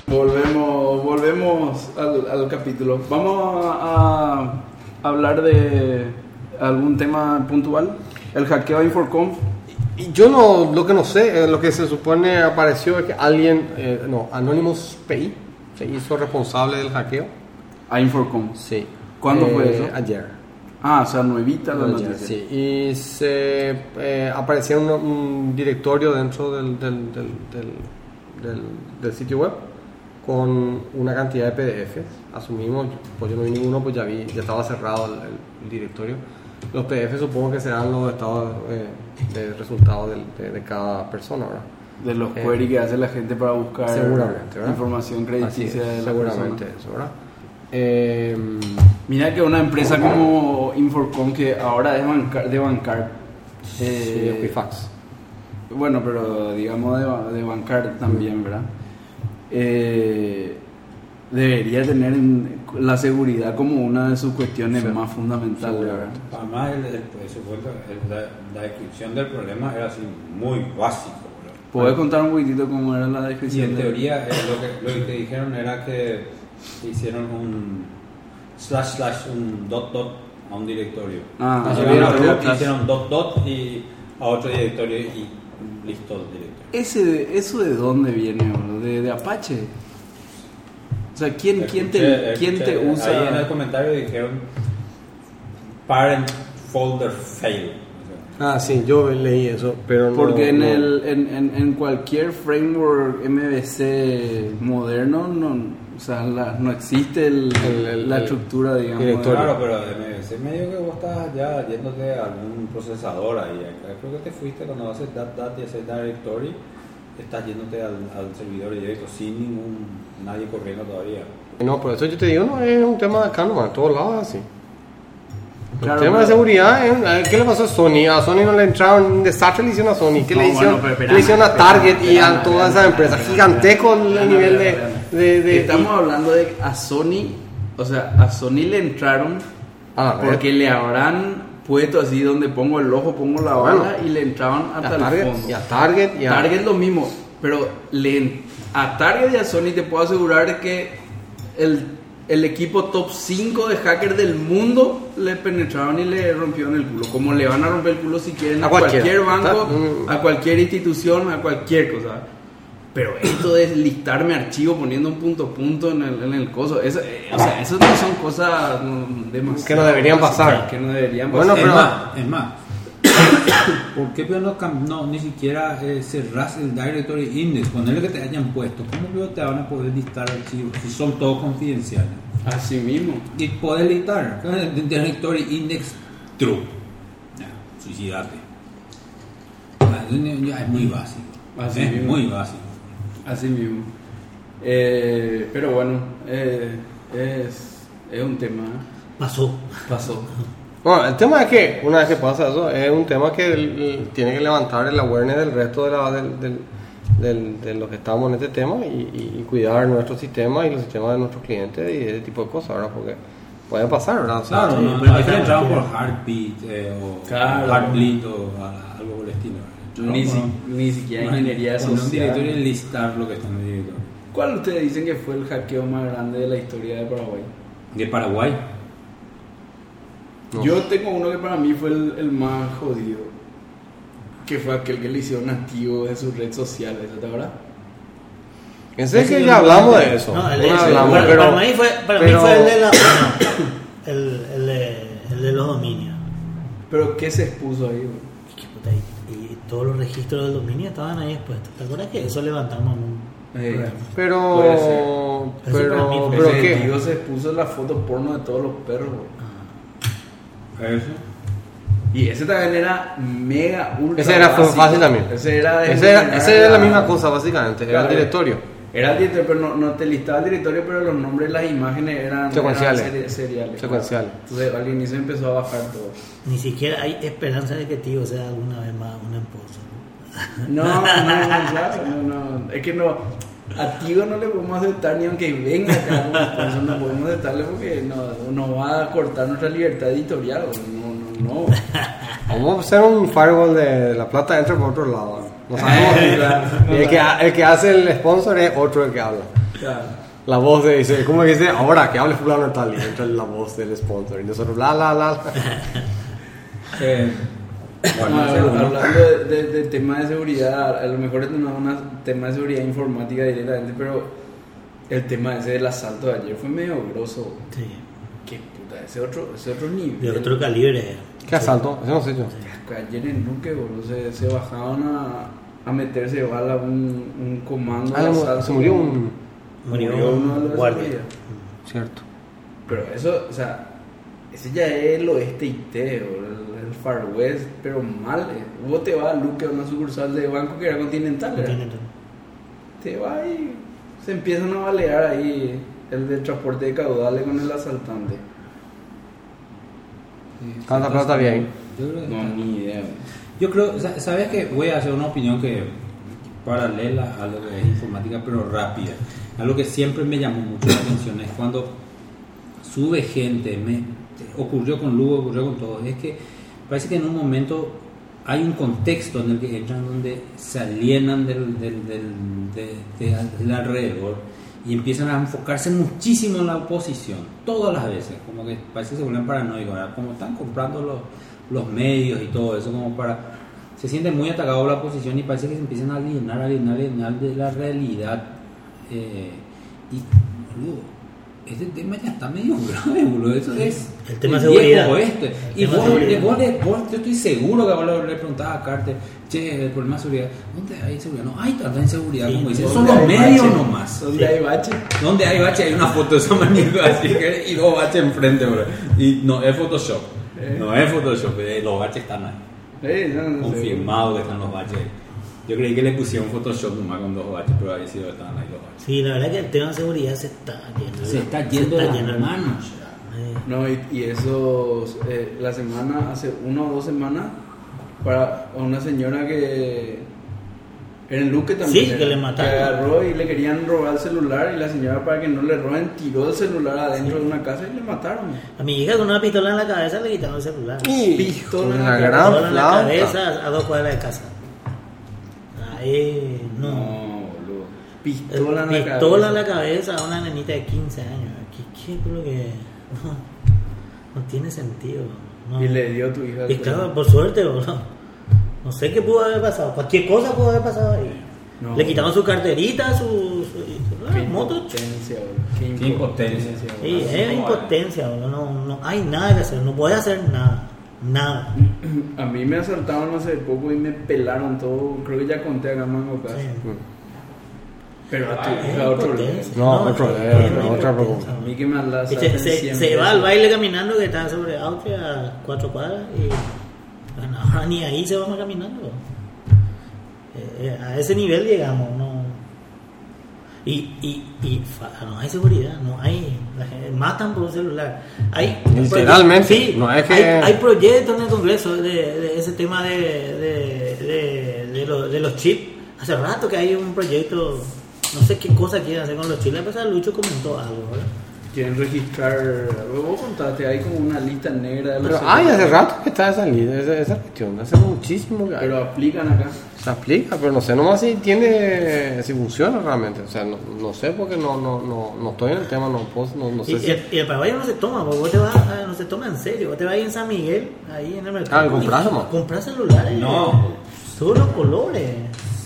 Volvemos, volvemos al, capítulo. Vamos a hablar de algún tema puntual. El hackeo a Inforconf. Yo no, lo que no sé, eh, lo que se supone apareció es que alguien, eh, no, Anonymous PI, se hizo responsable del hackeo. A Inforconf. Sí. ¿Cuándo fue Eh, eso? Ayer. Ah, o sea, nuevita la Ayer, noticia. sí. Y se eh, aparecía un, un directorio dentro del, del, del, del- del- del sitio web con una cantidad de PDFs. Asumimos, pues yo no vi ninguno, pues ya vi, ya estaba cerrado el, el directorio. Los PDF supongo que serán los estados eh, de resultados del- de, de cada persona, ¿verdad? De los Eh, queries que hace la gente para buscar Seguramente, ¿verdad? información crediticia es, de la seguramente persona. eso, ¿verdad? Eh, Mira que una empresa como Inforcom que ahora es bancar, de bancar. sí, eh, Equifax. Bueno, pero digamos de, de bancar también, ¿verdad? Eh, debería tener en- la seguridad como una de sus cuestiones Sí, más fundamentales. Además, el, el presupuesto, el- la, la descripción del problema era así muy básico. ¿verdad? ¿Puedes contar un poquitito cómo era la Y descripción? en de- teoría, eh, lo, que, lo que dijeron era que hicieron un slash slash, un dot dot a un directorio. Ah, ah, hicieron dot dot y a otro directorio y listo el directorio. Ese, de- ¿Eso de dónde viene, bro? ¿De, de Apache? O sea, ¿quién, quién te, Escuché- quién te escuché- usa? Ahí en el comentario dijeron parent folder fail. Ah, sí, yo leí eso, pero no. Porque en, no. el, en, en, en cualquier framework MVC moderno no, o sea, la- no existe el- El- el- la el estructura, digamos. directorio. Claro, pero MVC medio que vos estás ya yéndote a algún procesador ahí. Creo que te fuiste cuando haces dat dat y haces directory, estás yéndote al, al servidor directo sin ningún nadie corriendo todavía. No, por eso yo te digo, no, es un tema de acá nomás, en todos lados así. Claro, el tema de seguridad, ¿eh? ¿qué le pasó a Sony? A Sony no le entraron un desastre, le hicieron a Sony. ¿Qué No, le hicieron, bueno, pero espera, ¿qué le hicieron a Target y a todas esas empresas? Gigantesco el nivel de, espera. de, de- Estamos hablando de a Sony, o sea, a Sony le entraron Ah, porque le habrán puesto así donde pongo el ojo, pongo la bala Bueno. y le entraban hasta a Target, el fondo. y a Target, y a Target lo mismo, pero le, a Target y a Sony te puedo asegurar que el, el equipo top 5 de hackers del mundo le penetraron y le rompieron el culo. Como le van a romper el culo si quieren A cualquier banco, a cualquier institución, a cualquier cosa. Pero esto de listarme archivo poniendo un punto punto en el, en el coso, eso, eh, o sea, eso no son cosas demasiado Que no deberían pasar. Que no deberían Bueno, pasar. es pero- más, es más. ¿Por qué pero no, no ni siquiera eh, cerrás el directory index? Ponerle que te hayan puesto. ¿Cómo te van a poder listar archivos si son todos confidenciales? Así mismo. Y puedes listar el directory index true. Ya, suicidate. Ah, ya Es muy básico. Así es mismo. muy básico. Así mismo. Eh, pero bueno, eh, es, es un tema. Pasó. Pasó. Bueno, el tema es que una vez que pasa eso, es un tema que el- el- tiene que levantar el awareness del resto de, la, del, del- del- de los que estamos en este tema y, y- y cuidar nuestro sistema y los sistemas de nuestros clientes y ese tipo de cosas, ¿verdad? Porque puede pasar, ¿verdad? O sea, Claro, sí, no, no entrar por. Heartbeat eh, o Claro. Heartbleed o estilo. Ni, si- ni siquiera no, ingeniería poner un social. directorio y listar lo que está en el directorio. ¿Cuál ustedes dicen que fue el hackeo más grande de la historia de Paraguay? De Paraguay. No. Yo tengo uno que para mí fue el, el más jodido. Que fue aquel que le hicieron nativo de su red social, ¿eso te acuerdas? Ese es Ese que yo ya no hablamos de eso. No, el, ese, hablamos, para, pero- para mí fue, para mí pero- fue el de la. el, el, de, el de los dominios. Pero ¿qué se expuso ahí? güey? Y, que puta, y todos los registros del dominio estaban ahí expuestos. ¿Te acuerdas que eso levantamos un Eh, programa? Pero, pero, mí pero Ese qué? tío se expuso la foto porno de todos los perros. güey. Eso. Y ese también era mega ultra. Ese era fácil también. Ese era, de Ese era, ese era la misma cosa, básicamente. Era Claro. el directorio. Era el directorio, pero no, no te listaba el directorio, pero los nombres, las imágenes eran Secuenciales. eran seri- seriales. Secuenciales. Entonces al inicio empezó a bajar todo. Ni siquiera hay esperanza de que tío sea alguna vez más una esposa. No, no, no, claro, no, no. Es que no. A Tigo no le podemos aceptar ni aunque venga acá no podemos aceptarle porque no, nos va a cortar nuestra libertad editorial. No, no, no. Vamos a hacer un firewall de la plata entra por otro lado. No sabemos. Y el, que, el que hace el sponsor es otro el que habla. Claro. La voz de dice, ¿cómo que dice? Ahora que hable fulano tal y entra la voz del sponsor. Y nosotros la la la. la. Eh, bueno, No, uno. hablando de, de- de tema de seguridad, a lo mejor es un tema de seguridad informática directamente, pero el tema ese del asalto de ayer fue medio grosso. Sí. Ese otro, ese otro nivel. De otro calibre. ¿Qué asalto? Eso no sé yo. Ayer en Luque, boludo, se, se bajaban a, a meterse bala un, un comando Ah, de no, asalto. se murió un. Murió Murió un uno de los guardia. Cierto. Pero eso, o sea, ese ya es el oeste IT, o el, el Far West, pero mal. eh. Vos te vas a Luque, a una sucursal de banco que era continental, ¿verdad? Continental. te va y se empiezan a balear ahí el del transporte de caudales con el asaltante. ¿Cuánta plata ahí? Yo creo que No, está- ni idea. Yo creo, sa- sabes que voy a hacer una opinión que paralela a lo que es informática, pero rápida. Algo que siempre me llamó mucho la atención es cuando sube gente, me ocurrió con Lugo, ocurrió con todos, es que parece que en un momento hay un contexto en el que entran donde se alienan del, del, del, de- de- del alrededor y empiezan a enfocarse muchísimo en la oposición, todas las veces, como que parece que se vuelven paranoicos, ¿verdad? como están comprando los, los medios y todo eso, como para... Se siente muy atacado la oposición y parece que se empiezan a alienar, alienar, alienar de la realidad. eh, y boludo, este tema ya está medio grave, boludo. Eso es. El tema viejo seguridad. oeste. El Y tema vos, seguridad. vos le- vos- yo estoy seguro que vos le, preguntabas a Carter, che, el problema de seguridad. ¿Dónde hay seguridad? No hay tanta inseguridad Sí, como dices. ¿Dónde Son los medios bache? nomás. ¿Dónde hay bache? Donde hay bache hay una foto de esa manera así que y dos baches enfrente, bro. Y no es Photoshop. Eh. No es Photoshop, eh, los baches están ahí. Eh, no, no sé. Confirmado que están los baches ahí. Yo creí que le pusieron Photoshop nomás con dos baches, pero ahí sí estaban ahí los baches. Sí, la verdad que el tema de seguridad se está yendo. Se está yendo de yendo las manos. No, y, y eso, eh, la semana, hace una o dos semanas, para una señora que era en Luque también. Sí, era, que le mataron. Que agarró y le querían robar el celular y la señora para que no le roben tiró el celular adentro de una casa y le mataron. A mi hija con una pistola en la cabeza le quitaron el celular. Pistola Una gran Pistola en la cabeza a dos cuadras de casa. Ahí, no. No, boludo. Pistola en la Pistola cabeza. en la cabeza a una nenita de 15 años. ¿Qué, qué creo que.? No, no tiene sentido. no. Y le dio a tu hija. Y claro, por suerte, boludo. No sé qué pudo haber pasado. Cualquier cosa pudo haber pasado ahí. No. Le quitaron su carterita, su. su Qué ah, moto. impotencia, boludo. Qué impotencia. Sí, es impotencia, boludo. No, no hay nada que hacer. No puede hacer nada. Nada. A mí me asaltaron hace poco y me pelaron todo. Creo que ya conté acá en Mango Casa. Sí. Pero a tu Es hija otro impotencia. nivel. No, otro es nivel, una otra pregunta. A mí que me la Y se, va al baile caminando que está sobre Austria a cuatro cuadras y bueno, ahora ni ahí se vamos caminando. Eh, eh, a ese nivel llegamos, no. Y, y, y no hay seguridad, no hay. la gente- matan por un celular. Hay, Literalmente, sí, no es que- hay, hay proyectos en el Congreso de, de ese tema de, de, de, de lo- de los chips. Hace rato que hay un proyecto, no sé qué cosa quieren hacer con los chips. La pasada Lucho comentó algo, ¿verdad? Quieren registrar. Vos contaste, hay como una lista negra de los Pero hay hace rato que está esa, línea, esa, esa cuestión, hace muchísimo que. Pero aplican acá. Se aplica, pero no sé nomás si tiene, si funciona realmente. O sea, no, no sé porque no, no, no, no estoy en el tema, no, puedo, no, no sé Y, si... el, y el paraguayo no se toma, porque vos te vas, a- no se toma en serio. Vos te vas ahí en San Miguel, ahí en el mercado. Ah, compras nomás. Compras celulares. No. Todos los colores.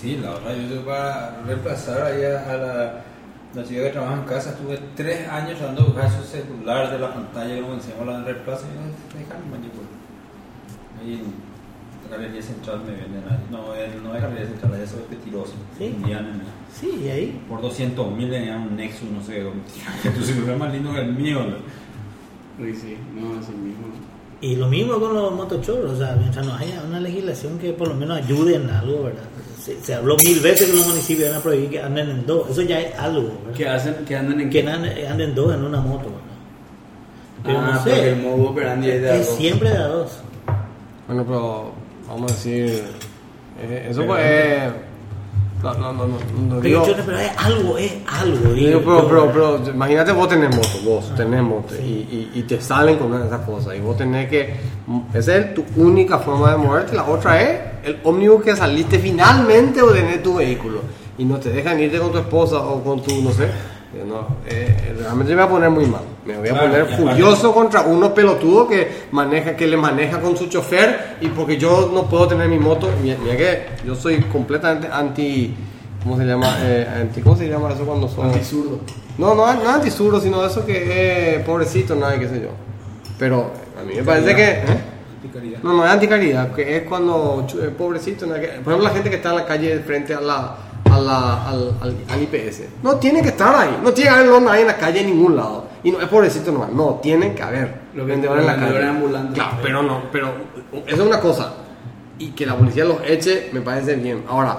Sí, la verdad, yo para reemplazar ahí a, a la, la chica que trabaja en casa, estuve tres años dando buscar su celular de la pantalla que lo enseñamos la reemplazo y mañana, pues. Ahí en la Galería Central me venden ahí. No, el- no es Galería Central, allá soy petiroso. Sí. En- Sí, y ahí. por 200 mil tenían un Nexus, no sé, que tu celular es más lindo que el mío. ¿no? Sí, sí, no, así mismo. Y lo mismo con los motochorros, o sea, mientras no haya una legislación que por lo menos ayude en algo, ¿verdad? Se, se habló mil veces que los municipios van a prohibir que anden en dos, eso ya es algo, ¿verdad? ¿Qué hacen? Que andan en Que anden, anden dos en una moto, ¿verdad? Pero ah, no sé, porque el modo operandi es de a es dos. siempre de a dos. Bueno, pero vamos a decir... eh, eso pues... no, no, no, no, Pero, digo... yo- pero es algo, es algo. Digo, pero, pero, pero imagínate vos tenés moto, vos tenés moto y, y, y te salen con esas cosas y vos tenés que, esa es tu única forma de moverte, la otra es el ómnibus que saliste finalmente o tener tu vehículo y no te dejan irte con tu esposa o con tu, no sé, eh, no, eh, realmente me voy a poner muy mal, me voy a Claro, poner furioso contra uno pelotudo que maneja, que le maneja con su chofer y porque yo no puedo tener mi moto, mira, mira que yo soy completamente anti... ¿Cómo se llama? Eh, anti, ¿Cómo se llama eso cuando son? Antisurdo. No, no, no antisurdo, sino eso que es pobrecito, nada, qué sé yo. Pero a mí me parece que... ¿eh? No, no es anticaridad, que es cuando es pobrecito. que- por ejemplo, la gente que está en la calle frente a la, a la, al, al, al IPS. No tiene que estar ahí, no tiene que haber nadie en la calle en ningún lado. Y no es pobrecito nomás, no, tienen que haber Lo que- vendedores en la calle. ambulantes. Claro, pero no, pero eso es una cosa. Y que la policía los eche me parece bien. Ahora,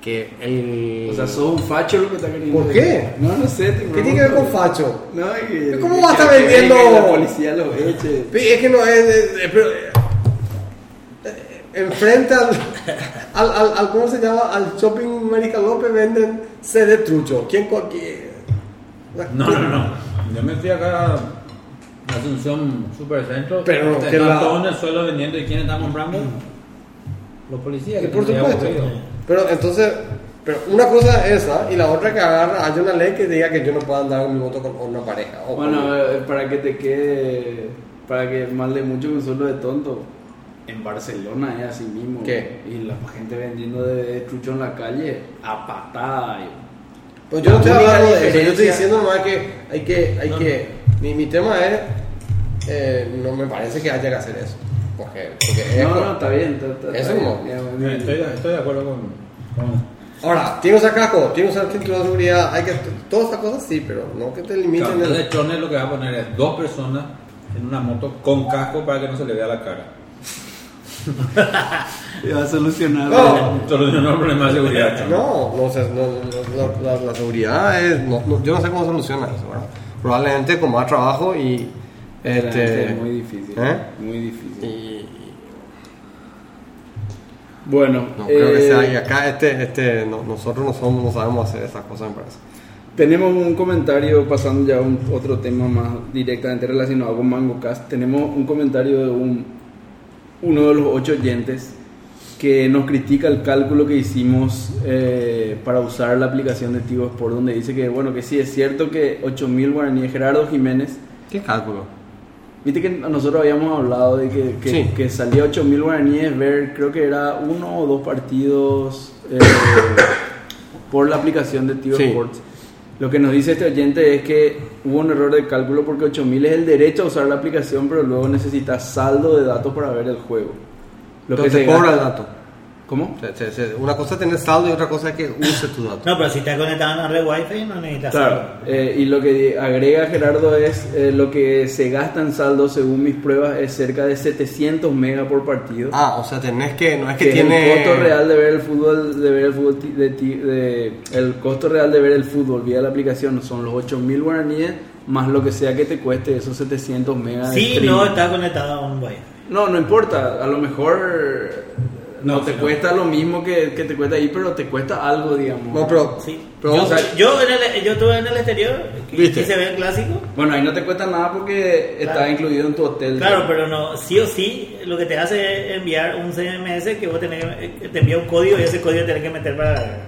que el... O sea, sos un facho lo que está queriendo ¿Por qué? No, no sé. te ¿Qué tiene que ver con facho? No, y, ¿Cómo que- va a estar que vendiendo? y La policía lo eche. Es que no es. es- es- pero, enfrente al, al, al, al- ¿Cómo se llama? Al shopping América López venden CD trucho. ¿Quién? No, no, no. Yo me fui acá a Asunción Supercentro. Pero que están la- todos en el suelo vendiendo. ¿Y quién está comprando? Los policías. Y que por supuesto. Pero entonces. Pero una cosa es esa y la otra que agarra, hay una ley que diga que yo no puedo andar en mi moto con una pareja. o Bueno, con- eh, para que te quede, para que mande mucho con solo de tonto, en Barcelona es así mismo. ¿Qué? Y la gente vendiendo de, trucho en la calle a patada. y- Pues yo no estoy hablando de eso, yo estoy diciendo nomás que hay que, hay No, que, mi, mi tema es, eh, no me parece que haya que hacer eso, porque, porque es No, no, está bien. está- está- Eso está no. bien, Estoy, estoy de acuerdo con, con Ahora, tiene que usar casco, tiene que usar cinturón de seguridad, hay que, todas esas cosas sí, pero no que te limiten Claro, el... de Chone lo que va a poner es dos personas en una moto con casco para que no se le vea la cara. Y va a solucionar. No. Solucionó el problema de seguridad. Chone. No, no sé, no, no, la, la- la seguridad es, no, no, yo no sé cómo soluciona eso, ¿verdad? Probablemente con más trabajo y, este, es muy difícil. ¿eh? Muy difícil. y Bueno, no creo que eh, sea, y acá este, este, no- nosotros no somos, no sabemos hacer esas cosas, me parece. Tenemos un comentario, pasando ya a un, otro tema más directamente relacionado con MangoCast. Tenemos un comentario de un, uno de los ocho oyentes que nos critica el cálculo que hicimos eh, para usar la aplicación de Tigo Sport, donde dice que, bueno, que sí, es cierto que 8000 guaraníes, Gerardo Jiménez, ¿Qué cálculo? viste que nosotros habíamos hablado de que, que, Sí. que salía 8000 guaraníes ver, creo que era uno o dos partidos eh, por la aplicación de Tigo Sí. Sports. Lo que nos dice este oyente es que hubo un error de cálculo porque 8000 es el derecho a usar la aplicación, pero luego necesitas saldo de datos para ver el juego. Lo Entonces se te cobra el dato. ¿Cómo? Se- se- se- una cosa es tener saldo y otra cosa es que use tu dato. No, pero si estás conectado a una red wifi no necesitas Claro, saldo. eh, y lo que agrega Gerardo es eh, lo que se gasta en saldo, según mis pruebas, es cerca de 700 megas por partido. Ah, o sea, tenés que, no es que, que tiene... el costo real de ver el fútbol, de ver el fútbol, ti- de, ti- de- el costo real de ver el fútbol vía la aplicación son los 8000 guaraníes más lo que sea que te cueste esos 700 megas. de Si streaming. no estás conectado a un wifi. No, no importa, a lo mejor no, No, te no. cuesta lo mismo que, que te cuesta ahí, pero te cuesta algo, digamos. No, pero... Sí. pero yo, yo, en el, yo estuve en el exterior, ¿Viste? y se ve el clásico. Bueno, ahí no te cuesta nada porque está Claro. incluido en tu hotel. Claro, pero no, sí o sí, lo que te hace es enviar un CMS que vos tenés, que te envía un código y ese código tenés que meter para...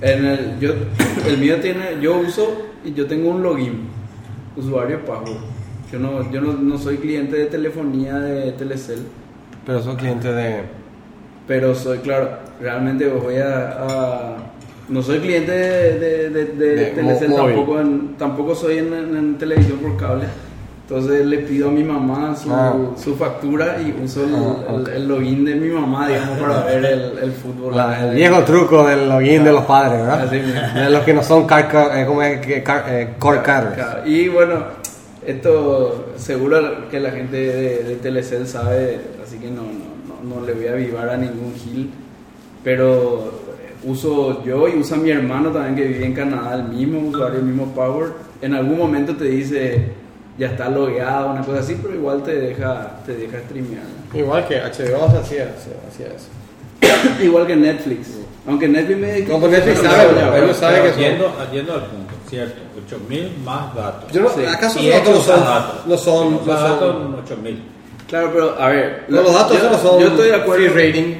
En el, yo, el mío tiene, yo uso y yo tengo un login, usuario pago. Yo no, yo no, no soy cliente de telefonía de Telecel, Pero son clientes de... pero soy, claro, realmente voy a, a- no soy cliente de, de, de- de De Telecel, tampoco, en- tampoco soy en, en- en televisión por cable. Entonces le pido a mi mamá su, Ah. su factura y uso el, Ah, el- ok. el login de mi mamá, digamos, para ver el, el fútbol. La- el viejo truco del login de los padres, ¿verdad? Así mismo. De los que no son car, car- eh, ¿cómo es? Car- eh, cutters. Claro, Y bueno, esto seguro que la gente de, de Telecel sabe, así que no, no, no, no le voy a avivar a ningún gil. Pero uso yo y usa mi hermano también que vive en Canadá, el mismo usuario, el mismo Power. En algún momento te dice ya está logueado, una cosa así, pero igual te deja, te deja streamear. ¿no? Igual que HBO se hacía, hacía eso. igual que Netflix. Aunque Netflix me No, pues Netflix Pero sabe, ya, pero sabe Pero que son- yendo, yendo al punto, cierto, 8000 más datos. Yo no, Sí. ¿Acaso Y los datos no son, datos. no son, no son- datos, 8000. Claro, pero a ver. no, los datos yo, no son yo estoy de acuerdo. free rating?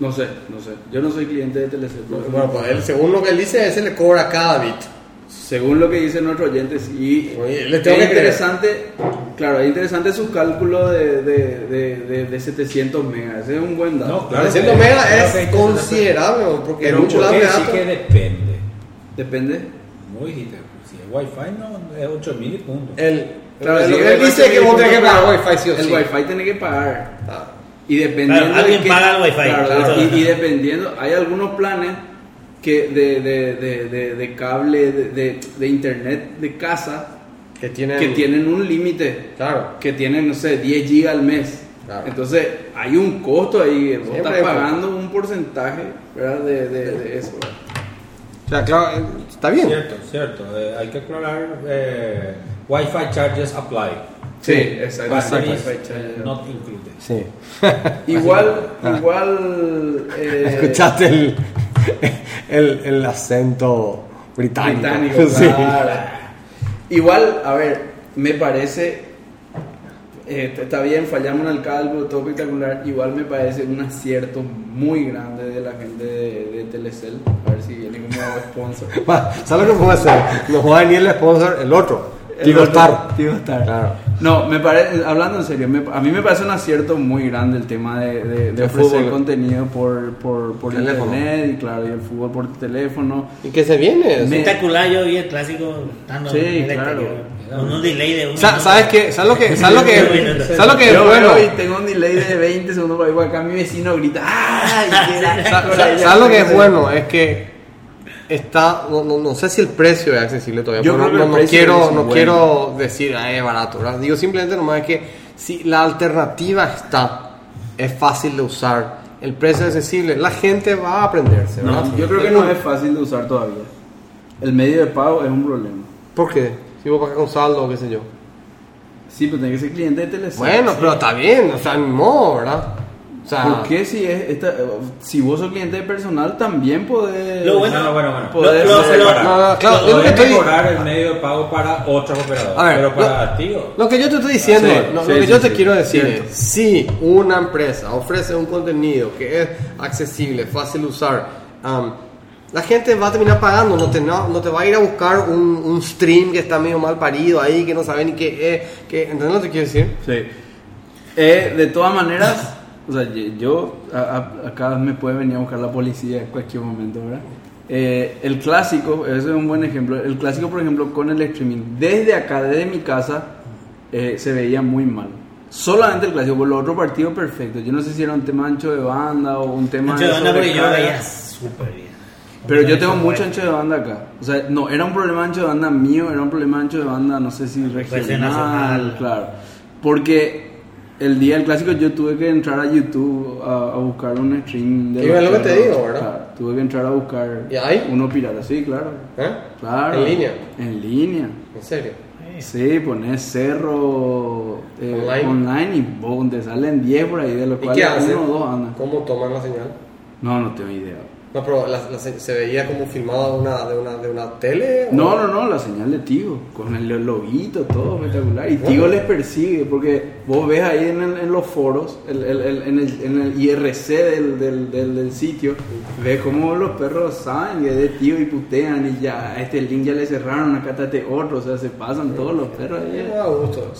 No sé, no sé. Yo no soy cliente de Telecel. Bueno, pues él, según lo que él dice, ese le cobra cada bit. Según lo que dicen nuestros oyentes, y Oye, le tengo es que creer. interesante, claro, es interesante su cálculo de, de, de, de, de 700 megas. Ese es un buen dato. No, claro. 300 que- megas claro que es considerable, porque es Pero mucho ¿por datos qué de sí que depende? Depende. Muy dijiste, si es wifi no, es 8000 y punto. El, Claro, lo sí, que él el dice wifi que vos tiene tenés que pagar wifi sí o sí. El wifi tiene que pagar. Ah. Y dependiendo. Claro, alguien de paga el wifi, Claro, claro. y, y dependiendo, hay algunos planes que de, de, de, de, de cable, de, de, de internet de casa, Que tienen... que tienen un límite. Claro. que tienen, no sé, 10 gigas al mes. Claro. Entonces, hay un costo ahí, vos Siempre estás pagando un porcentaje ¿verdad? De, de, de eso. ¿verdad? O sea, claro, eh, está bien. Cierto, cierto. eh, hay que aclarar eh, Wi-Fi charges apply. Sí, exacto. Batteries, Wi-Fi charges. not included. Sí. Igual, Ah. igual. eh, Escuchaste el, el, el acento británico. británico, Sí. claro. Igual, a ver, me parece. eh, está bien, fallamos en el cálculo, todo espectacular. Igual me parece un acierto muy grande de la gente de, de Telecel. A ver si viene como sponsor. ¿Sabes lo que puede hacer? Nos va a venir el sponsor, el otro. Tigo Star. Tigo Star. Claro. No, me parece, hablando en serio, me- a mí me parece un acierto muy grande el tema de, de- de El ofrecer fútbol. contenido por, por, por Teléfono. internet y claro, y el fútbol por teléfono. ¿Y qué se viene? Me- Espectacular, yo vi el clásico dando Sí, en el claro. Con un delay de un Sa- minuto. ¿Sabes qué? ¿Sabes lo que, sabes lo que, ¿sabes lo que es Yo bueno? y tengo un delay de 20 segundos por ahí, por acá mi vecino grita sa- ¿Sabes lo que es bueno? Es que está, no, no, no sé si el precio es accesible todavía, Yo pero no, no quiero, no bueno. quiero decir, "Ay, es barato, ¿verdad? Digo simplemente nomás es que si la alternativa está, es fácil de usar, el precio es accesible, la gente va a aprenderse, ¿verdad? No, yo creo que no es fácil de usar todavía. El medio de pago es un problema. ¿Por qué? Si vos pagas con saldo o qué sé yo. Sí, pero tiene que ser cliente de Telcel. Bueno, pero está bien, o sea, no, ¿verdad? O sea, ¿Por qué si, es esta, si vos sos cliente de personal también podés... Lo bueno- No, no, bueno, bueno. Podés Lo- lo- lo- Separar. no, no, claro, Podés que estoy- mejorar el medio de pago para otros operadores. A ver, pero para ti, Lo que yo te estoy diciendo, Sí, lo, lo sí, que sí, yo te sí, quiero decir cierto. es, si una empresa ofrece un contenido que es accesible, fácil de usar, um, la gente va a terminar pagando, no te, no, no te va a ir a buscar un, un stream que está medio mal parido ahí, que no sabe ni qué es, que, ¿entendés lo que quiero decir? Sí. Eh, de todas maneras, o sea, yo a- a- acá me puede venir a buscar la policía en cualquier momento, ¿verdad? Eh, el clásico, ese es un buen ejemplo. El clásico, por ejemplo, con el streaming, desde acá, desde mi casa, eh, se veía muy mal. Solamente el clásico, por los otros partidos perfecto. Yo no sé si era un tema ancho de banda o un tema Ancho de banda porque yo veía súper bien. Pero yo tengo mucho ancho de banda acá. O sea, no, era un problema ancho de banda mío, era un problema ancho de banda, no sé si ser regional, nacional. claro. Porque el día del clásico yo tuve que entrar a YouTube a, a buscar un stream de Y es lo que te digo, ¿verdad? Tuve que entrar a buscar ¿Y hay? uno pirata, sí, claro. ¿Eh? Claro. ¿En línea? En línea. ¿En serio? Sí, pones cerro eh, Online. online. y boom, te salen 10 por ahí, de los ¿Y cuales qué hacen? uno o dos andan. ¿Cómo toman la señal? No, no tengo idea. No, pero la- la se, se veía como filmado una, de una, de una tele. o- No, no, no, la señal de Tigo, con el loguito, todo espectacular. Y. Tigo les persigue, porque vos ves ahí en, el- en los foros, el, el- en, el, en el IRC del, del, del, del sitio, ves cómo los perros saben que es de Tigo y putean y ya, a este link ya le cerraron, acá está este otro, o sea, se pasan todos los perros ahí. gusto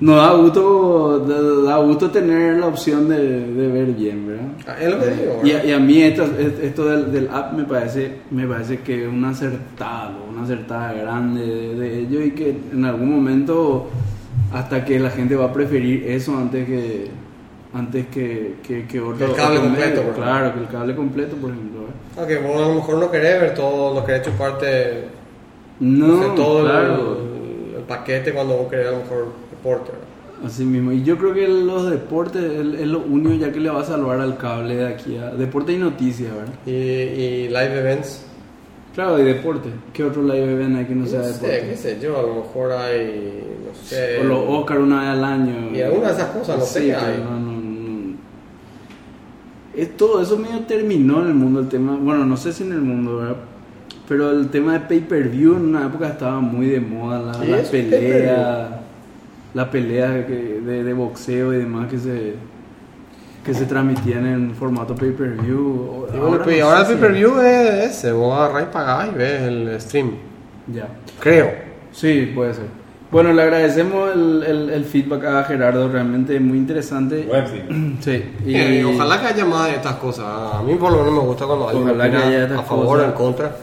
Nos da gusto, da, da gusto tener la opción de, de ver bien, ¿verdad? Ah, Es lo que digo. Y, y a mí esto, esto del, del app me parece, me parece que es una acertada, una acertada grande de, de ello y que en algún momento hasta que la gente va a preferir eso antes que antes que, que, que otro, Que el cable completo, medio. claro, que el cable completo, por ejemplo. ¿eh? Aunque vos a lo mejor no querés ver todo, no querés chuparte No, o sea, todo claro. el, el paquete cuando vos querés a lo mejor deporte. ¿verdad? Así mismo. Y yo creo que los deportes es, lo único ya que le va a salvar al cable de aquí a deporte y noticias, ¿verdad? Y, y live events. Claro, y deporte. ¿Qué otro live event hay que no No sea sé, deporte? qué sé yo, a lo mejor hay, no sé. O los Oscar una vez al año. Y alguna de esas cosas, no sé Sí, hay. No. Es, todo eso medio terminó en el mundo, el tema. Bueno, no sé si en el mundo, ¿verdad? Pero el tema de pay-per-view en una época estaba muy de moda. La, Sí, la es pelea. La pelea que- de, de boxeo y demás que se. Que se transmitían en formato pay-per-view. Y bueno, pues, no ahora el pay-per-view es ese, vos agarrás y pagás y ves el stream. Ya. Creo. Sí, puede ser. Bueno, le agradecemos el, el, el feedback a Gerardo, realmente muy interesante. Buen fin. Sí, y Y ojalá que haya más de estas cosas. A mí por lo menos me gusta cuando alguien Ojalá opina que haya estas a favor o en contra.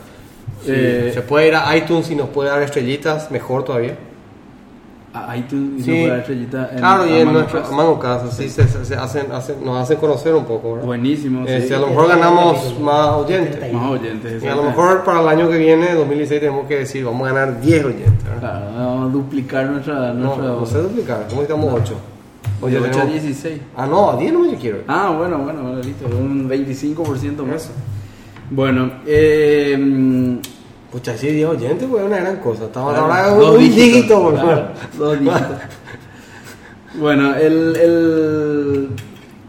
Eh, se puede ir a iTunes y nos puede dar estrellitas, mejor todavía. A iTunes y Sí. nos estrellita en claro, y en nuestro. Among Us, así se, hacen, hacen- nos hacen conocer un poco. ¿verdad? Buenísimo, sí. Este, a lo mejor ganamos más oyentes. Más oyentes. Y a lo mejor para el año que viene, 2016, tenemos que decir, vamos a ganar 10 oyentes. ¿verdad? Claro, vamos a duplicar nuestra... No, nuestra no sé duplicar, ¿cómo estamos 8? de 8 a 16. Ah, no, a 10 no yo quiero. Ah, bueno, bueno, bueno, listo. Un 25% más. Bueno, eh... Pucha, si 10 oyentes, es una gran cosa. Estamos Claro, ahora dos un dígitos, dígito, por claro, dos dígitos. Bueno, el, el,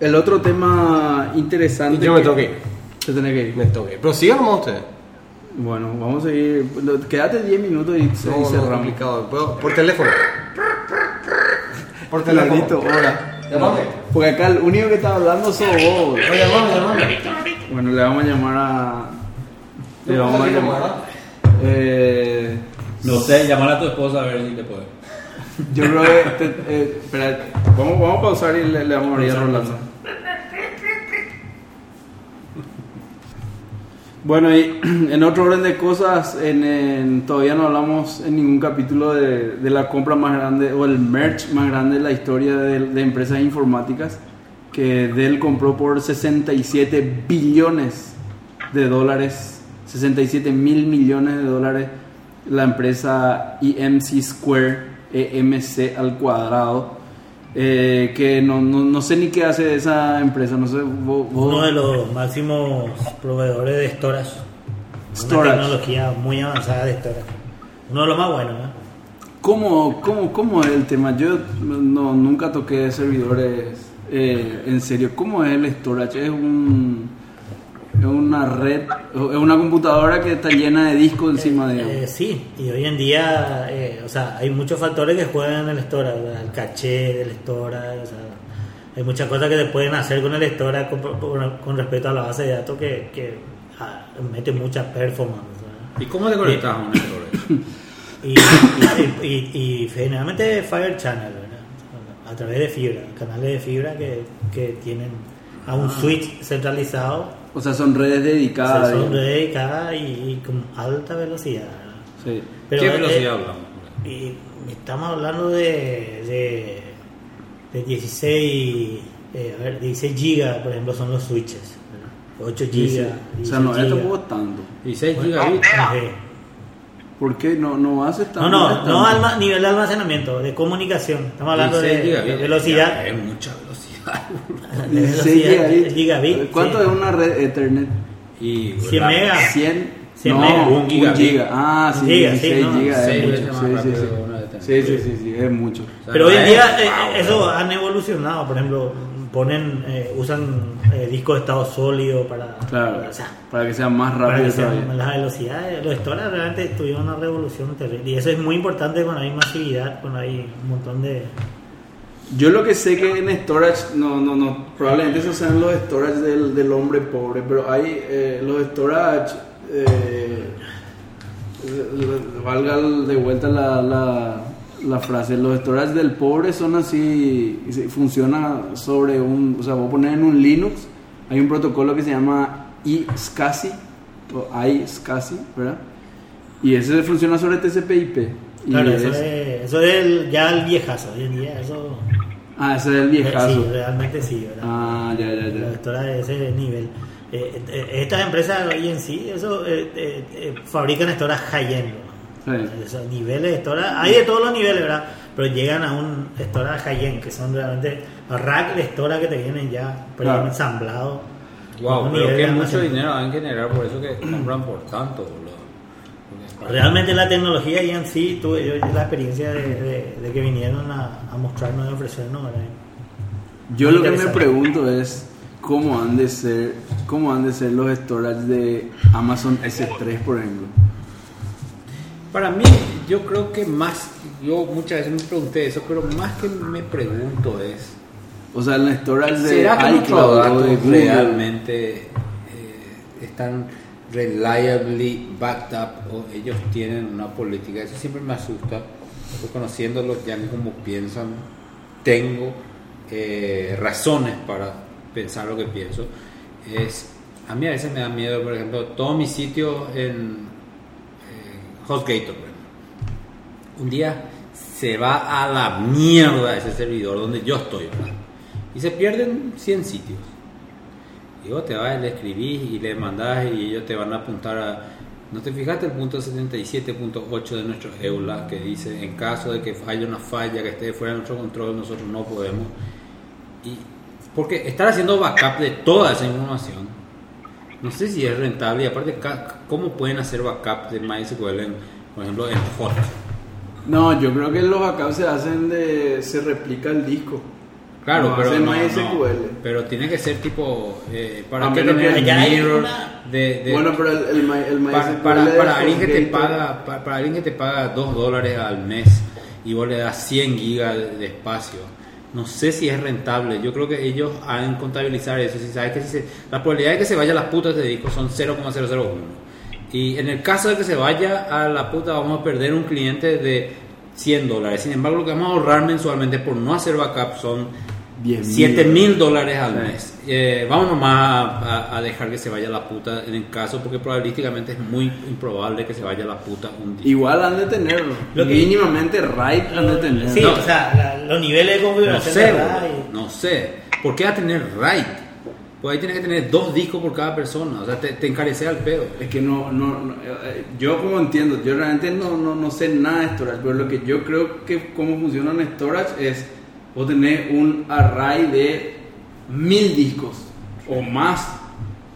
el otro tema interesante. Y yo me ir. Se tiene que ir. Me toque. Pero sigan nomás ustedes. Bueno, vamos a seguir. Quédate 10 minutos y, se- No, no, cerramos. Puedo- Por teléfono. Por teléfono. Ahora. Llamame. Porque acá el único que está hablando sos vos. Oye, llamame, llamame. Bueno, le vamos a llamar a. Le vamos a llamar. Eh, No sé, llamar a tu esposa a ver si te puede. Yo creo que. te- eh, espera, vamos, vamos a pausar y le, le vamos a abrir a Rolando. Bueno, y en otro orden de cosas, en, en- todavía no hablamos en ningún capítulo de, de la compra más grande o el merch más grande de la historia de, de empresas informáticas, que Dell compró por 67 billones de dólares, 67 mil millones de dólares, la empresa EMC Square, EMC al cuadrado, eh, que no, no, no sé ni qué hace esa empresa, no sé, vos- vos- Uno de los máximos proveedores de storage. Storage. Una tecnología muy avanzada de storage. Uno de los más buenos, ¿eh? ¿Cómo, cómo, ¿Cómo es el tema? Yo no, nunca toqué servidores eh, en serio. ¿Cómo es el storage? ¿Es, un, es una red, es una computadora que está llena de discos encima de Eh, sí, y hoy en día, eh, o sea, hay muchos factores que juegan en el ¿verdad? el caché del storage, o sea, hay muchas cosas que se pueden hacer con el storage con, con- con respecto a la base de datos que, que ah, mete mucha performance. ¿verdad? ¿Y cómo te conectas a un storage? Y, y, y- y generalmente Fire Channel, ¿verdad? a través de fibra, canales de fibra que, que tienen a un switch centralizado, O sea, son redes dedicadas. son digamos. dedicadas y, y con alta velocidad. Sí. Pero, ¿Qué velocidad hablamos? Y estamos hablando de, de, de 16, eh, a ver, 16 gigas, por ejemplo, son los switches. ¿verdad? 8 Sí, sí. gigas. O sea, no es 16 tampoco gigas. tanto. 16 Bueno. ¿Por qué no, no hace tanto? No, no, no alma- nivel de almacenamiento, de comunicación. Estamos hablando de, 16 de velocidad. Ya, Es mucha 16 velocidad, gigabits. gigabit, ¿Cuánto sí. es una red Ethernet? Y 100 la- megas. 100, 100 no, megas. un giga. gigabit. Ah, sí, giga, sí, 16 no. gigas. Es mucho. Sí, sí, sí. Sí, sí, sí, sí, es mucho. O sea, Pero hoy en es- día eh, Ah, eso han evolucionado. Por ejemplo, ponen, eh, usan eh, discos de estado sólido para, Claro, para- o sea, para que sea más para rápido que sean todavía. las velocidades. Los storage realmente tuvieron una revolución terrible. Y eso es muy importante cuando hay masividad, cuando hay un montón de. Yo lo que sé que en storage, no, no, no, probablemente esos sean los storage del, del hombre pobre, pero hay eh, los storage, eh, valga de vuelta la, la, la frase, los storage del pobre son así, funciona sobre un, o sea, vos poner en un Linux, hay un protocolo que se llama iSCSI, o iSCSI, ¿verdad? Y ese funciona sobre TCP/IP. Claro, es- eso es, eso es el- ya el viejazo. Hoy en día, eso. Ah, ese es el viejazo. Sí, realmente sí, ¿verdad? Ah, ya, ya, ya. Los storage de ese nivel. Eh, eh, estas empresas hoy en sí, eso eh, eh, eh, fabrican storage high-end. ¿no? Sí. Esos niveles de storage, hay de todos los niveles, ¿verdad? Pero llegan a un storage high-end, que son realmente rack de storage que te vienen ya Claro. ensamblados. Wow, pero qué mucho dinero van a generar, por eso que compran por tanto, boludo. Realmente la tecnología y en sí, tuve yo la experiencia de, de- de que vinieron a, a mostrarnos y ofrecernos, ¿verdad? Yo lo que me pregunto es cómo han de ser, cómo han de ser los storage de Amazon S3, por ejemplo. Para mí, yo creo que más, yo muchas veces me pregunté eso, pero más que me pregunto es, O sea, el storage de ¿será que iCloud o de Google. realmente eh, están reliably backed up o ellos tienen una política? Eso siempre me asusta, porque conociéndolos ya como piensan, tengo eh, razones para pensar lo que pienso. Es, a mí a veces me da miedo, por ejemplo, todo mi sitio en eh, HostGator, un día se va a la mierda ese servidor donde yo estoy. Y se pierden 100 sitios. Y vos te vas, le escribís y le mandás y ellos te van a apuntar a... ¿No te fijaste el punto 77.8 de nuestro EULA que dice en caso de que haya una falla que esté fuera de nuestro control nosotros no podemos? Y porque estar haciendo backup de toda esa información no sé si es rentable y aparte cómo pueden hacer backup de MySQL en, por ejemplo en hot No, yo creo que los backups se hacen de. se replica el disco. Claro No pero no, MySQL. pero tiene que ser tipo eh, para A que tener que mirror una- de, de- bueno, pero el, el, My- el para, MySQL para, alguien que te paga para, para alguien que te paga 2 dólares al mes y vos le das 100 gigas de, de espacio no sé si es rentable. Yo creo que ellos han contabilizar eso. Si sabes que si se- la probabilidad de que se vaya a las putas de disco son 0,001 Y en el caso de que se vaya a la puta, vamos a perder un cliente de 100 dólares. Sin embargo, lo que vamos a ahorrar mensualmente por no hacer backup son 10 mil 7 mil dólares al Sí. mes. Eh, vamos nomás a, a- a dejar que se vaya la puta en el caso, porque probabilísticamente es muy improbable que se vaya a la puta un día. Igual han de tenerlo. Lo que- Mínimamente RAID han de tener. Sí, No. o sea, la- los niveles de No configuración sé, de boludo, RAID. no sé. ¿Por qué va a tener RAID? Pues ahí tiene que tener dos discos por cada persona. O sea, te, te encarece al pedo. Es que no, no, no, eh, yo como entiendo, yo realmente no, no, no sé nada de storage, pero lo que yo creo que cómo funciona un storage es vos tenés un array de mil discos o más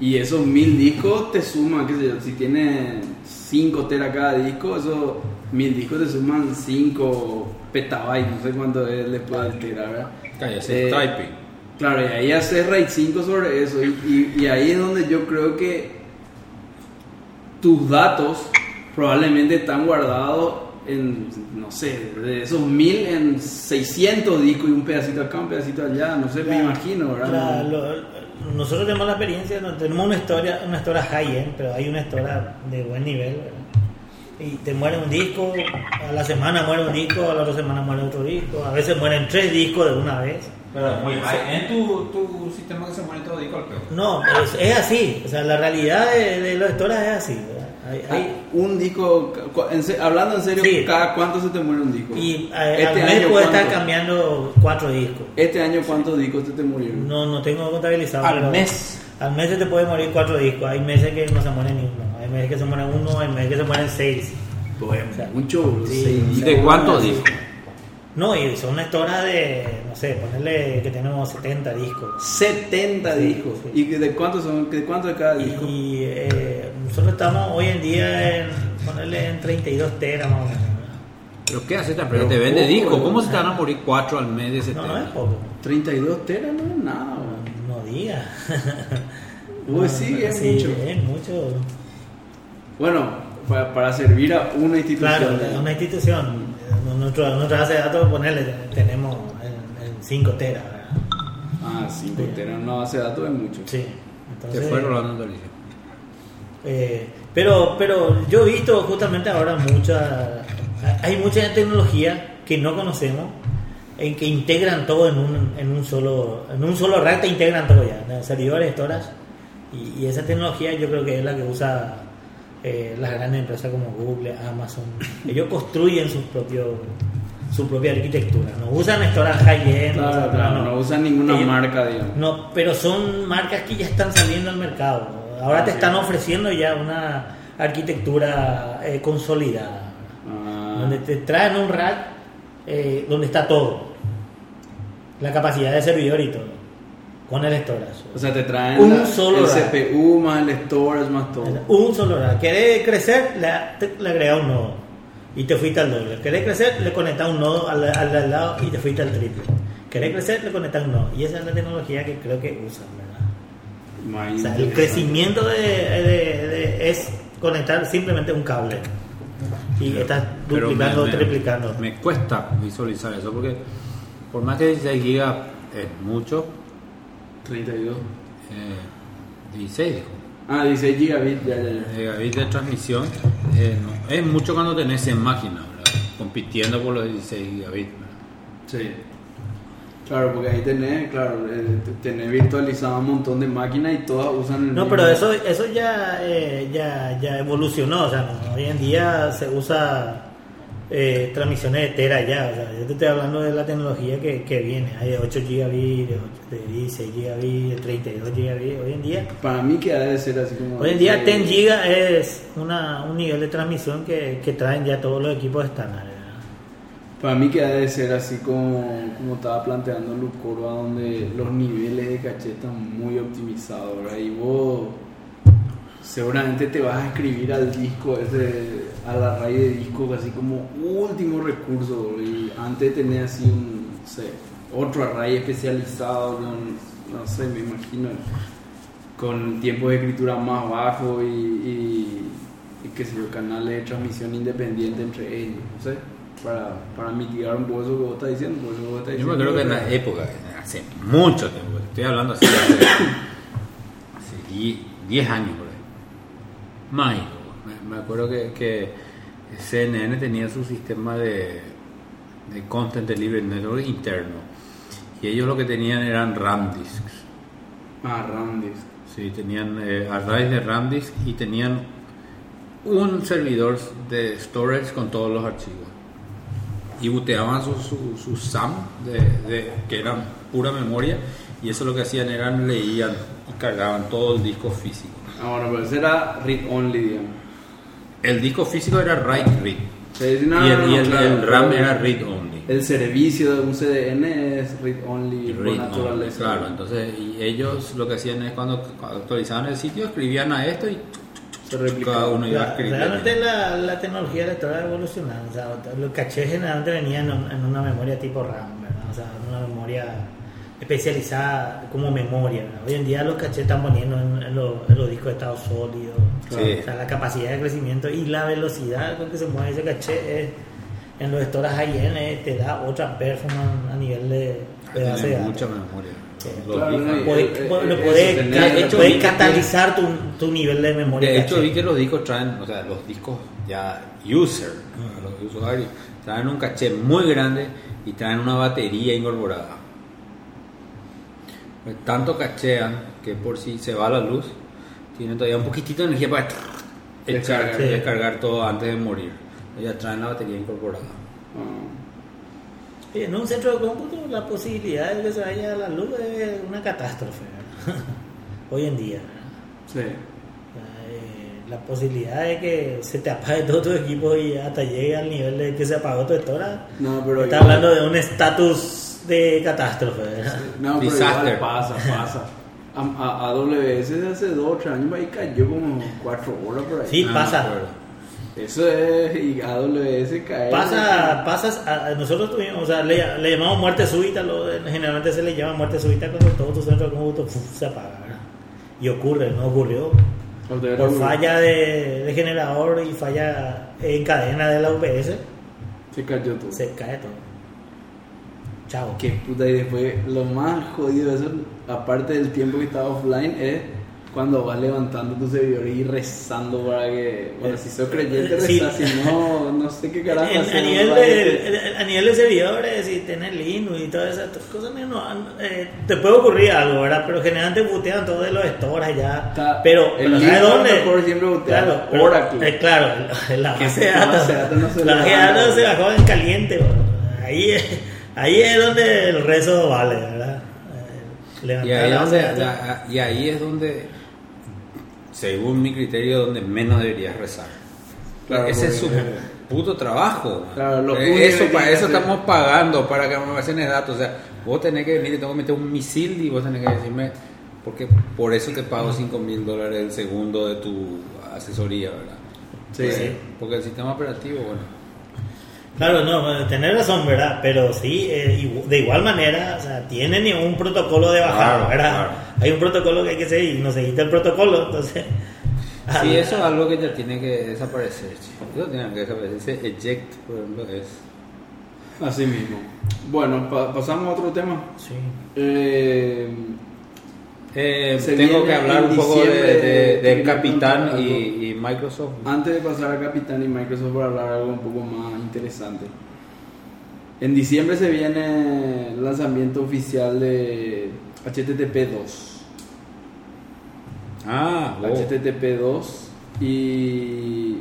y esos mil discos te suman, qué sé yo, si tiene 5 teras cada disco, esos mil discos te suman 5 petabytes, no sé cuánto es después del tera, ¿verdad? Cállate, Eh, typing. Claro, y ahí haces RAID 5 sobre eso. Y, y- y ahí es donde yo creo que tus datos probablemente están guardados en, no sé, de esos mil en 600 discos y un pedacito acá, un pedacito allá. No sé, me imagino, ¿verdad? la- lo- nosotros tenemos la experiencia, tenemos una historia, una historia high-end, pero hay una historia de buen nivel. ¿verdad? Y te muere un disco, a la semana muere un disco, a la otra semana muere otro disco, a veces mueren tres discos de una vez. Pero muy En tu, tu sistema que se muere todo disco al pedo. No, es, es así, o sea, la realidad de, de los storage es así. Hay- hay- Un disco, en se- hablando en serio, Sí. ¿cada cuánto se te muere un disco? y eh, este al mes año, puede ¿cuánto? estar cambiando cuatro discos. Este año, ¿cuántos discos se te murieron? No, no tengo contabilizado. Al mes. Al mes se te puede morir cuatro discos. Hay meses que no se muere ni uno. Hay meses que se muere uno, hay meses que se mueren seis. Pues, O sea, mucho, bro, sí. seis ¿Y de cuántos discos? No, y son historias de, no sé, ponerle que tenemos 70 discos. 70 Sí, discos. sí. ¿Y de cuántos son? ¿De cuánto de cada disco? Y eh, nosotros estamos hoy en día en ponerle en 32 teras más o menos. ¿Pero qué hace esta Pero empresa? Te vende discos. ¿no? ¿Cómo se te van a morir cuatro al mes de ese No, tema? no es poco. 32 teras no es nada, bro. No diga. Uy, sí, es mucho. Es mucho. Bueno, para, para servir a una institución. Claro, ¿no? una institución. Nuestro, nuestra base de datos, ponerle, tenemos en 5 teras. ¿verdad? Ah, 5 teras, una base de datos es mucho. Sí. Entonces, fue Rolando Andalucía. eh, pero, pero yo he visto justamente ahora mucha. Hay mucha tecnología que no conocemos en que integran todo en un, en un solo en un solo rack te integran todo ya servidores storage y, y esa tecnología yo creo que es la que usa eh, las grandes empresas como Google Amazon ellos construyen sus propios su propia arquitectura no usan storage high-end Claro, usan- claro, no usan ninguna Ellos- marca, digamos. no, pero son marcas que ya están saliendo al mercado. Ahora te Sí. están ofreciendo ya una arquitectura eh, consolidada, Ah, donde te traen un rack eh, donde está todo, la capacidad de servidor y todo, con el storage. o sea, te traen Un la- solo el rack. CPU más el storage más todo. Un solo rack. ¿Querés crecer? Le, te- le agrega un nodo y te fuiste al doble. ¿Querés crecer? Le conectas un nodo al, al, al lado y te fuiste al triple. ¿Querés crecer? Le conectas un nodo. Y esa es la tecnología que creo que usan, ¿verdad? O sea, el crecimiento de, de- de- es conectar simplemente un cable. Y estás duplicando, me- triplicando. Me cuesta visualizar eso porque por más que 16 gigas es mucho, 32. eh, 16 dijo. Ah, 16 gigabits, ya, ya, ya. Gigabit de transmisión eh, no, es mucho cuando tenés en máquina, ¿verdad? compitiendo por los 16 gigabits. ¿verdad? Sí. Claro, porque ahí tenés, claro, eh, tenés virtualizado un montón de máquinas y todas usan el No, mismo- pero eso, eso ya, eh, ya, ya evolucionó. O sea, no, hoy en día se usa eh, transmisiones de tera ya. O sea, yo te estoy hablando de la tecnología que, que viene. Hay de 8 gigabits, de, 8 de 16 gigabits, de 32 gigabits. Hoy en día, Para mí que ha de ser así como... hoy en día eh, 10 gigas es una, un nivel de transmisión que, que traen ya todos los equipos estándares. Para mí que ha de ser así como, como estaba planteando Lucoro, donde los niveles de caché están muy optimizados, ¿verdad? Y vos seguramente te vas a escribir al disco, ese, a la raíz de disco, así como último recurso, y antes de tener así un, no sé, otro array especializado, con, no sé, me imagino, con tiempo de escritura más bajo y, y, y sé yo, canales de transmisión independiente entre ellos, no sé, para, para mitigar un poco eso que vos estás diciendo. vos estás Yo diciendo creo que en la época, hace mucho tiempo, estoy hablando así, hace, hace 10 10 años por Más, Me, me acuerdo que, que CNN tenía su sistema de, de Content Delivery Network interno. Y ellos lo que tenían eran RAM disks. Ah, Randy. Sí, tenían eh, arrays de RAM disk y tenían un servidor de storage con todos los archivos. Y booteaban su, su, su SAM, de, de- que eran pura memoria, y eso lo que hacían eran leían y cargaban todo el disco físico. Ah, bueno, pero ese era read only, digamos. El disco físico era write read. Sí, no, y el, no, y no, el- claro, el RAM era read only. El servicio de un CDN es read only por Read only, naturaleza. claro, entonces y ellos lo que hacían es cuando actualizaban el sitio escribían a esto y cada uno iba a La- escribir. realmente la, la tecnología electoral ha evolucionado. O sea, los cachés generalmente venían en, en una memoria tipo RAM, ¿verdad? O sea, en una memoria especializada como memoria. Hoy en día los cachés están poniendo en, en los, en los discos de estado sólido. Sí. O sea, la capacidad de crecimiento y la velocidad con que se mueve ese caché es, en los storage high-end eh, te da otra performance a nivel de, de base de mucha memoria. Sí. Claro, discos- no, y- Puede, eh, eh, catalizar tu, tu nivel de memoria. De hecho caché. vi que los discos traen, o sea, los discos ya user, los usuarios, traen un caché muy grande y traen una batería incorporada. Pues tanto cachean que por si se va la luz, tienen todavía un poquitito de energía para echar, Descargar. Sí. descargar todo antes de morir. Ya traen la batería incorporada. Ah. Y en un centro de cómputo la posibilidad de que se vaya a la luz es una catástrofe hoy en día. Sí. Eh, La posibilidad de que se te apague todo tu equipo y hasta llegue al nivel de que se apagó tu estora. No, pero Está hablando de un estatus de catástrofe. No, pero igual pasa, pasa. A, a, AWS de hace dos o tres años ahí cayó como cuatro horas por ahí. Sí, Ah, pasa. Eso es, y AWS cae. Pasa, pasas, a- nosotros tuvimos, o sea, le, le llamamos muerte súbita, lo- generalmente se le llama muerte súbita cuando todo tu centro de cómputo se apaga, ¿verdad? Y ocurre, no ocurrió. Por falla de, de generador y falla en cadena de la UPS, Se cayó todo. se cae todo. Chao. Qué puta, y después lo más jodido de eso, aparte del tiempo que estaba offline, es cuando vas levantando tu servidor y rezando para que. Bueno, si sos creyente, Sí. reza, si no, no sé qué carajo En- a, nivel de, a nivel de servidores y tener Linux y todas esas cosas, no, eh, te puede ocurrir algo, ¿verdad? Pero generalmente butean todo de los stores ya. Está- pero, el pero ¿sabes dónde? mejor siempre butea claro, pero- Oracle. eh, claro, la Que base de datos, la base de datos se bajó en caliente. bro. Ahí, es- ahí es donde el rezo vale, ¿verdad? Eh, Y levantar ahí, la donde- datos. la- y ahí es donde, según mi criterio, donde menos deberías rezar. Claro, Ese es su puto trabajo. Claro, lo Eh, eso, que para eso hacer- estamos pagando, para que me almacenes datos. O sea, vos tenés que venir, te tengo que meter un misil y vos tenés que decirme, porque por eso te pago 5 mil dólares el segundo de tu asesoría, ¿verdad? Sí. Porque el sistema operativo, bueno. Claro, no, tener razón, ¿verdad? Pero sí, eh, de igual manera, o sea, tienen un protocolo de bajada, Claro, ¿verdad? claro. Hay un protocolo que hay que seguir y no seguiste el protocolo, entonces... Sí, eso es algo que ya tiene que desaparecer. chico. Eso tiene que desaparecer. Ese eject, por ejemplo, es... Así mismo. Bueno, pa- pasamos a otro tema. Sí. Eh, Eh, tengo que hablar un poco de, del Capitán y, Microsoft. Antes de pasar a Capitán y Microsoft para hablar algo un poco más interesante. En diciembre se viene el lanzamiento oficial de HTTP 2. Ah. HTTP 2 y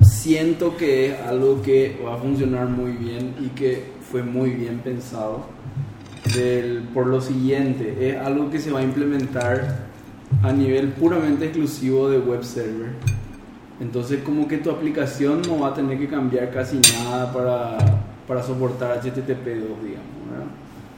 siento que es algo que va a funcionar muy bien y que fue muy bien pensado del- por lo siguiente es algo que se va a implementar a nivel puramente exclusivo de web server entonces como que tu aplicación no va a tener que cambiar casi nada para, para soportar HTTP 2 digamos ¿verdad?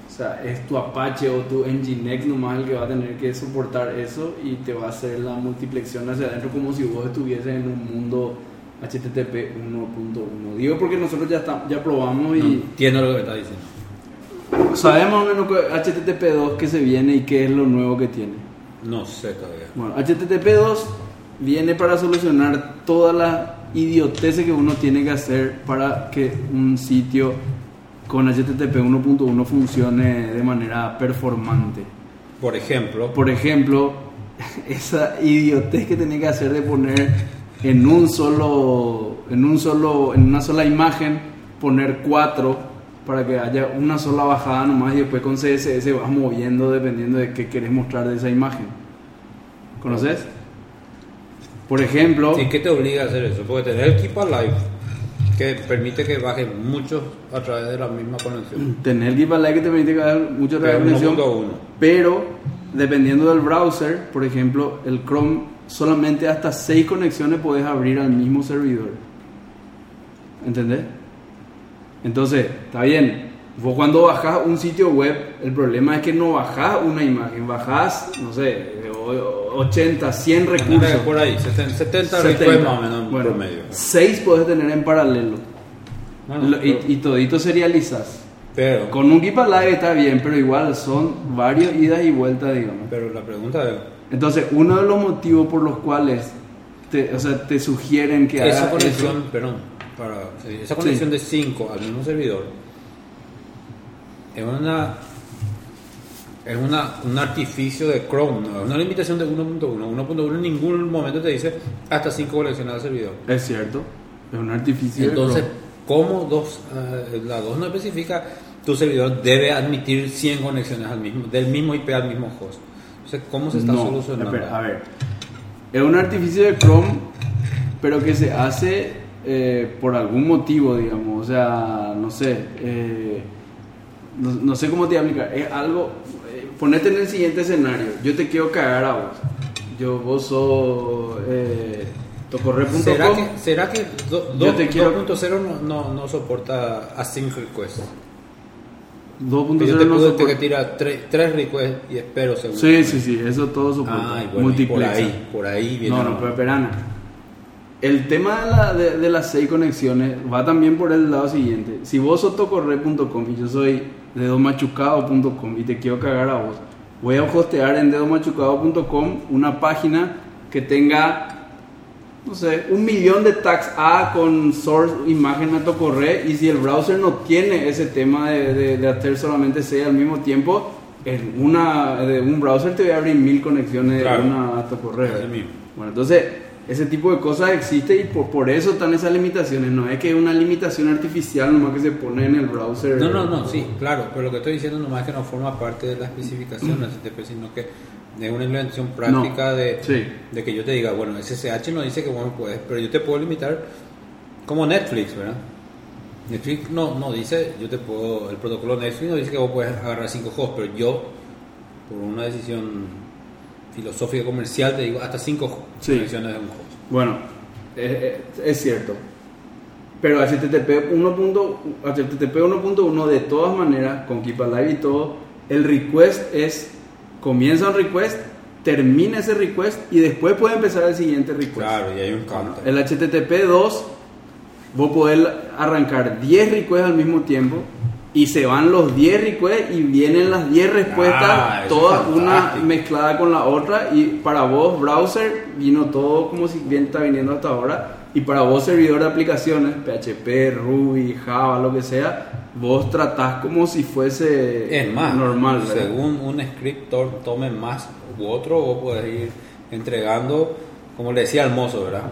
O sea, es tu Apache o tu Nginx nomás el que va a tener que soportar eso y te va a hacer la multiplexión hacia adentro como si vos estuvieses en un mundo HTTP 1.1. Digo porque nosotros ya, estamos, ya probamos No y entiendo lo que me está diciendo. Sabemos menos que HTTP 2 que se viene y qué es lo nuevo que tiene. No sé todavía. Bueno, HTTP 2 viene para solucionar todas las idioteces que uno tiene que hacer para que un sitio con HTTP 1.1 funcione de manera performante. Por ejemplo, Por ejemplo, esa idiotez que tenía que hacer de poner en un solo, en un solo, en una sola imagen poner cuatro para que haya una sola bajada nomás y después con CSS vas moviendo dependiendo de qué querés mostrar de esa imagen. ¿Conoces? Por ejemplo, ¿Y qué te obliga a hacer eso? Porque tener el Keep Alive, que permite que baje muchos a través de la misma conexión. tener Keep Alive que te permite que haya mucha Pero conexión, 1.1. pero dependiendo del browser, por ejemplo, el Chrome solamente hasta seis conexiones puedes abrir al mismo servidor. ¿Entendés? Entonces, está bien. Vos cuando bajás un sitio web, el problema es que no bajás una imagen, bajás, no sé, o- 80, 100 recursos. Por ahí, 70, 70 70. requests más o menos en Bueno, promedio. 6 podés tener en paralelo. Lo- y, todito serializas. pero, Con un Keep Alive está bien, pero igual son varios idas y vueltas, digamos. pero la pregunta es, Entonces, uno de los motivos por los cuales te, o sea, te sugieren que esa hagas conexión, eso- perdón, para, esa conexión de 5 al mismo servidor es una es una, un artificio de Chrome, no es una limitación de 1.1. 1.1 en ningún momento te dice hasta 5 conexiones al servidor. es cierto, es un artificio. de Entonces, Chrome. ¿cómo dos, eh, la 2 no especifica tu servidor debe admitir 100 conexiones al mismo, del mismo IP al mismo host? Entonces, ¿cómo se está No, solucionando? espera, a ver, es un artificio de Chrome, pero que se hace eh, por algún motivo, digamos, o sea, no sé, eh, no, no sé cómo te voy a explicar, es algo, eh, ponete en el siguiente escenario, yo te quiero cagar a vos, yo, vos sos eh, tocorre.com, ¿Será que, será que do- Yo do- te quiero- 2.0 no, no, no soporta async request? 2.0 Yo te no soporta- que tira 3 requests y espero segundos. Sí, sí, sí, eso todo soporta. Ay, bueno, por ahí, por ahí viene. No, no, pero espera, Ana. El tema de, la- de- de las seis conexiones va también por el lado siguiente. Si vos sos tocorre.com y yo soy dedomachucado.com y te quiero cagar a vos, voy a hostear en dedomachucado.com una página que tenga, no sé, un millón de tags A con source imagen a tocorre y si el browser no tiene ese tema de, de- hacer solamente 6 al mismo tiempo, en una, de un browser te voy a abrir mil conexiones Claro. de una a tocorre. Bueno, entonces, ese tipo de cosas existe y por, por eso están esas limitaciones. No es que es una limitación artificial nomás que se pone en el browser. No, no, no, sí, claro, pero lo que estoy diciendo nomás es que no forma parte de las especificaciones de STP, sino que es una implementación práctica No, de, sí. de que yo te diga, bueno, SSH no dice que vos no puedes, pero yo te puedo limitar como Netflix, ¿verdad? Netflix no, no dice, yo te puedo, el protocolo Netflix no dice que vos puedes agarrar 5 hosts, pero yo, por una decisión filosófica comercial, te digo hasta 5 Sí. conexiones de un host. Bueno, eh, eh, es cierto. Pero HTTP 1.1 HTTP 1.1 de todas maneras, con Keep Alive y todo, el request es, comienza un request, termina ese request y después puede empezar el siguiente request. Claro, y hay un counter. El HTTP 2, vos podés arrancar 10 requests al mismo tiempo y se van los 10 requests y vienen las 10 respuestas, Ah, todas una mezclada con la otra y para vos browser vino todo como si bien está viniendo hasta ahora y para vos servidor de aplicaciones, PHP, Ruby, Java, lo que sea, vos tratás como si fuese Es más, normal, ¿verdad? según un script to- tome más u otro, vos podés ir entregando, como le decía al mozo, ¿verdad?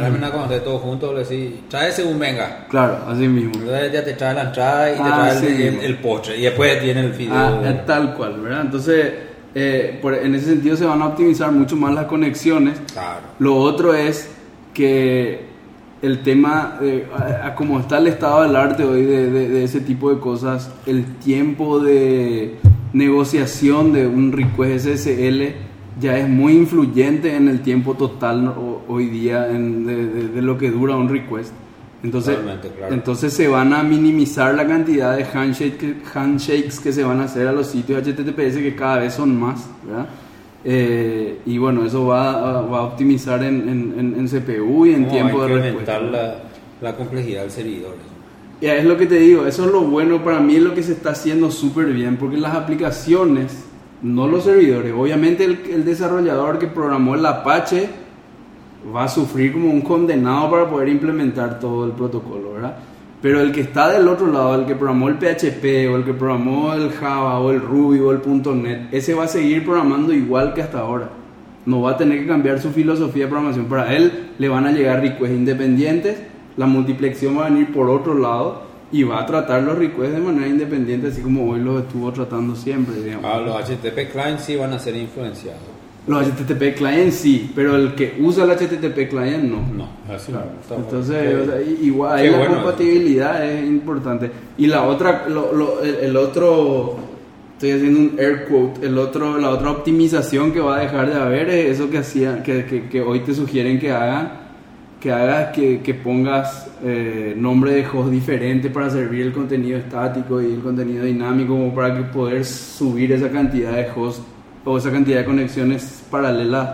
Tráeme una cuando esté todo junto, le decís, trae según venga. Claro, así mismo. Entonces ya te trae la entrada y te Ah, trae el, sí. el- el postre. Y después tiene el video. Ah, es tal cual, ¿verdad? Entonces, eh, por- en ese sentido se van a optimizar mucho más las conexiones. Claro. Lo otro es que el tema, eh, a- a como está el estado del arte hoy de, de- de ese tipo de cosas, el tiempo de negociación de un request SSL ya es muy influyente en el tiempo total ¿no? Ho- hoy día en- de, de- de lo que dura un request. Entonces, claro. entonces se van a minimizar la cantidad de handshake que- handshakes que se van a hacer a los sitios HTTPS que cada vez son más, ¿verdad? Eh, y bueno, eso va, va a optimizar en, en- en- CPU y en No, tiempo hay de que respuesta. aumentar la, la complejidad del servidor. Ya, es lo que te digo, eso es lo bueno para mí, es lo que se está haciendo súper bien, porque las aplicaciones, no los servidores, obviamente el, el desarrollador que programó el Apache va a sufrir como un condenado para poder implementar todo el protocolo, ¿verdad? Pero el que está del otro lado, el que programó el PHP o el que programó el Java o el Ruby o el .NET, ese va a seguir programando igual que hasta ahora. no va a tener que cambiar su filosofía de programación. Para él le van a llegar requests independientes, la multiplexión va a venir por otro lado y va a tratar los requests de manera independiente, así como hoy los estuvo tratando siempre. Digamos. Ah, los HTTP clients sí van a ser influenciados. Los HTTP client sí, pero el que usa el HTTP client no. No, así Claro. no. Entonces, o sea, igual ahí la bueno compatibilidad es importante. Y la otra, lo- lo- el, el otro, estoy haciendo un air quote, el otro, la otra optimización que va a dejar de haber es eso que hacía, que, que, que hoy te sugieren que hagan, que hagas que, que pongas eh, nombre de host diferente para servir el contenido estático y el contenido dinámico, como para que poder subir esa cantidad de hosts o esa cantidad de conexiones paralelas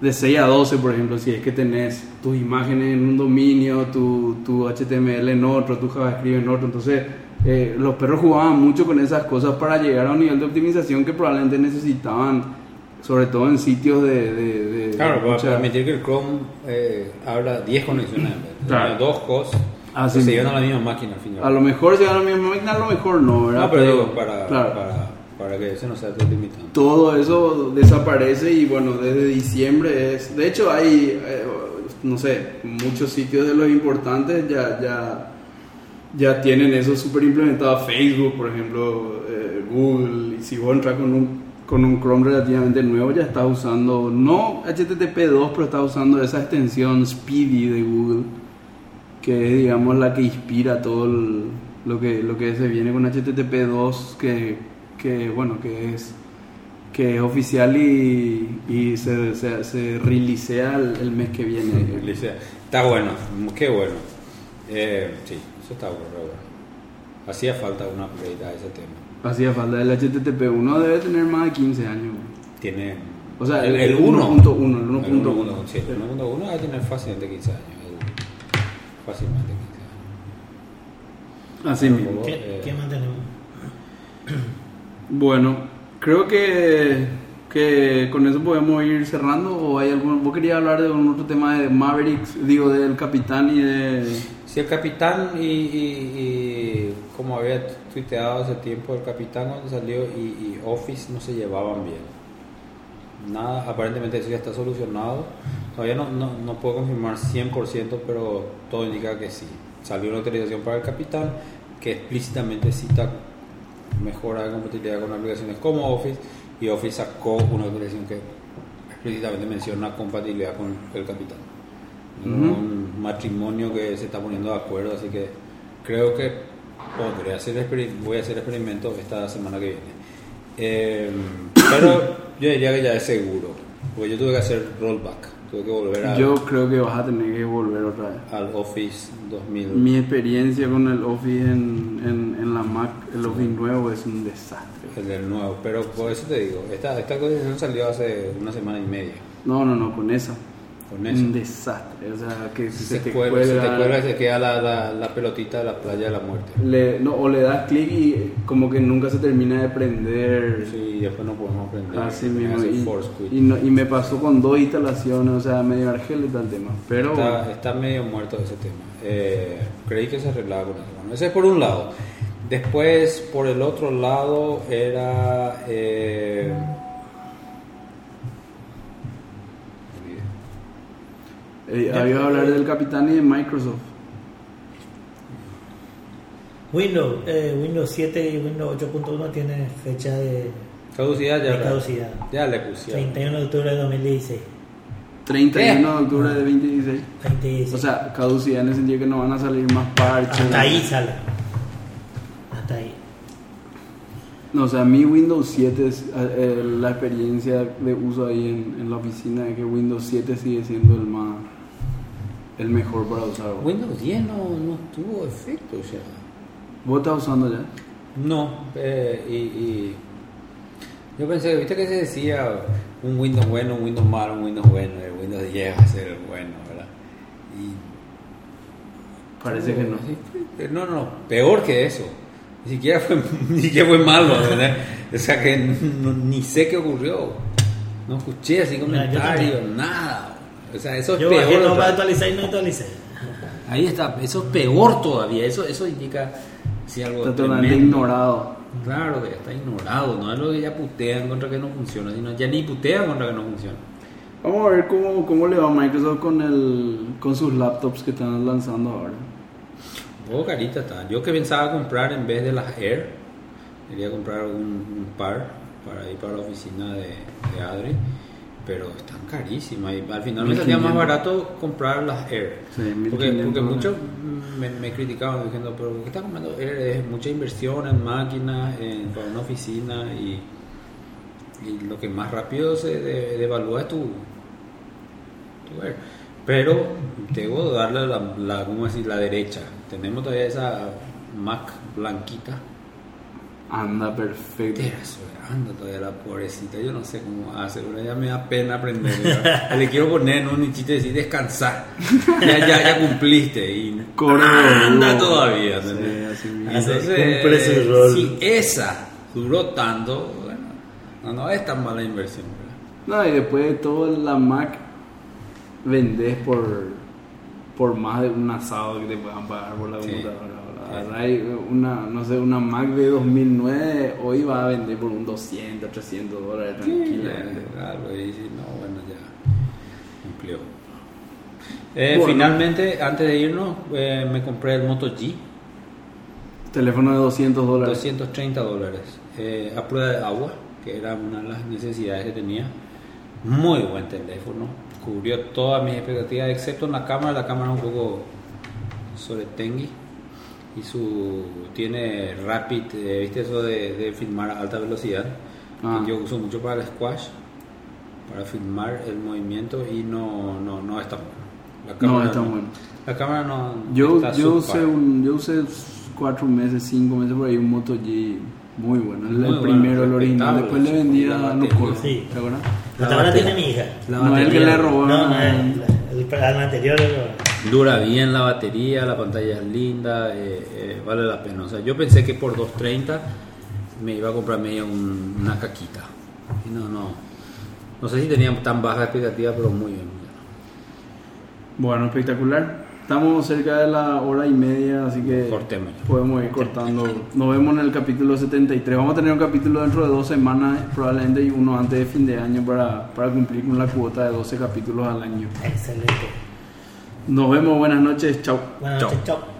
de 6 a 12, por ejemplo, si es que tenés tus imágenes en un dominio, tu, tu HTML en otro, tu JavaScript en otro. Entonces, eh, los perros jugaban mucho con esas cosas para llegar a un nivel de optimización que probablemente necesitaban, sobre todo en sitios de. de- de- Claro, para mucha- permitir que el Chrome eh, abra 10 conexiones. Claro. Dos hosts Así que se llevan a la misma máquina al final. A lo mejor se a la misma máquina, a lo mejor no, ¿verdad? No, pero digo, para, claro. para, para que eso no sea tan todo eso desaparece y bueno, desde diciembre es... De hecho hay, eh, no sé, muchos sitios de los importantes ya, ya, ya tienen eso súper implementado. Facebook, por ejemplo, eh, Google, y si vos entras con un, con un Chrome relativamente nuevo, ya está usando, no HTTP2, pero está usando esa extensión Speedy de Google, que es, digamos, la que inspira todo lo, que, lo que se viene con HTTP2, que, que bueno, que es que es oficial y, y se, se, se releasea el, el mes que viene. Está bueno, qué bueno. Eh, sí, eso está bueno. Hacía falta una upgrade a ese tema. Hacía falta el HTTP1 debe tener más de 15 años. Tiene. O sea, el, el 1.1, 1. el 1.1. El 1.1, sí, el 1.1 va a tener fácilmente 15 años. el- Fácilmente 15 años. Así mismo. ¿Qué, eh, qué mantenemos? Bueno, creo que, que con eso podemos ir cerrando. ¿O hay algún, vos querías hablar de un otro tema de Mavericks, digo, del capitán y de. Si el capitán y, y- como había tuiteado hace tiempo, el capitán salió y, y Office no se llevaban bien. Nada, aparentemente eso ya está solucionado. Todavía no, no, no puedo confirmar 100%, pero todo indica que sí. Salió una autorización para el capitán que explícitamente cita mejora de compatibilidad con aplicaciones como Office y Office sacó una autorización que explícitamente menciona compatibilidad con el capitán. Ujú. Un matrimonio que se está poniendo de acuerdo, así que creo que podré hacer voy a hacer experimentos esta semana que viene. Eh, pero yo diría que ya es seguro, porque yo tuve que hacer rollback, tuve que volver a- Yo creo que vas a tener que volver otra vez. al Office 2000. Mi experiencia con el Office en, en, en la Mac, el Office nuevo, es un desastre. El del nuevo, pero por eso te digo, esta, esta actualización salió hace una semana y media. No, no, no, con esa. Con eso. Un desastre. O sea, que si se, se, te cuelga, se te cuelga- cuelga y se queda la, la, la pelotita de la playa de la muerte. le- no, o le das clic y como que nunca se termina de prender. Sí, y después no podemos aprender. Así mismo. Y, force quit. y, no- y me pasó con dos instalaciones, o sea, medio argelita el tema. Pero Está, está medio muerto ese tema. Eh, creí que se arreglaba con eso. Bueno, ese es por un lado. Después, por el otro lado, era. Eh, eh, había que hablar del capitán y de Microsoft. Windows, eh, Windows 7 y Windows 8.1 tienen fecha de, caducidad ya. de caducidad. Ya le pusieron. 31 de octubre de 2016. 31 de octubre de 2016. 2016. O sea, caducidad en el sentido que no van a salir más parches. Hasta ahí sale. Hasta ahí. No, o sea, mi Windows 7 es eh, la experiencia de uso ahí en, en la oficina de que Windows 7 sigue siendo el más el mejor para usar. Windows 10 no, no tuvo efecto ya. ¿Vos estás usando ya? No, eh, y, y yo pensé, viste que se decía un Windows bueno, un Windows malo, un Windows bueno, el Windows 10 va a ser el bueno, ¿verdad? Y Parece que no. Sí, No, no, peor que eso. Ni siquiera fue, ni siquiera fue malo, ¿verdad? O sea que no- ni sé qué ocurrió. No escuché así comentarios, nada. O sea, eso es Yo peor. no vez. actualizar y no actualicé. Ahí está, eso es peor todavía. Eso, eso indica si algo Está totalmente tremendo. ignorado. Claro que ya está ignorado, no es lo que ya putean contra que no funciona, sino ya ni putean contra que no funciona. Vamos a ver cómo, cómo le va a Microsoft con, el, con sus laptops que están lanzando ahora. Un poco carita está. Yo que pensaba comprar en vez de las Air, quería comprar un, un par para ir para la oficina de, de Adri, pero están carísimas y al final me salía más 1500. barato comprar las Air. Sí, porque, 1500 porque muchos me, me criticaban diciendo, pero ¿qué estás comprando Air? Es mucha inversión en máquinas, en, para una oficina y, y lo que más rápido se de- devalúa es tu, tu Air. Pero debo darle la, la, ¿cómo decir? la derecha. Tenemos todavía esa Mac blanquita. Anda perfecto. Anda todavía la pobrecita, yo no sé cómo hace, pero ya me da pena aprender. ¿verdad? Le quiero poner un nichito y decir descansar. Ya, ya, ya cumpliste y Corre, anda todavía. Sí, así. Entonces, su rol. si esa duró tanto, bueno, no, no es tan mala inversión. ¿verdad? No, y después de todo la Mac vendés por, por más de un asado que te puedan pagar por la Sí. computadora. La una, no sé, una Mac de 2009 hoy va a vender por un 200, 300 dólares tranquilamente. Algo y si no, bueno, ya cumplió. Eh, Bueno. Finalmente, antes de irnos, eh, me compré el Moto G. Teléfono de 200 dólares. 230 dólares eh, a prueba de agua, que era una de las necesidades que tenía. Muy buen teléfono, cubrió todas mis expectativas, excepto en la cámara. La cámara un poco sobre Tengi y su tiene rapid, eh, viste eso de, de filmar a alta velocidad. Ah. que Yo uso mucho para el squash, para filmar el movimiento y no, no, no es tan bueno. La No es tan bueno. La cámara no. Yo, está yo, usé un, yo usé cuatro meses, cinco meses por ahí un Moto G muy bueno. El, Muy el bueno, primero, el original. Después le vendí la a. Nucor. Sí. ¿Te acuerdas? Hasta ahora batería. tiene mi hija. La No es el que le robó. No, no, el, el, el anterior era- Dura bien la batería, la pantalla es linda, eh, eh, vale la pena. O sea, yo pensé que por 230 me iba a comprar media un- una caquita. Y no, no. No sé si tenía tan baja expectativa, pero muy bien. muy bien. Bueno, espectacular. Estamos cerca de la hora y media, así que Cortemos. podemos ir cortando. Nos vemos en el capítulo 73. Vamos a tener un capítulo dentro de dos semanas, probablemente, y uno antes de fin de año para, para cumplir con la cuota de 12 capítulos al año. Excelente. Nos vemos, buenas noches, chao. Buenas Chao. noches, chao.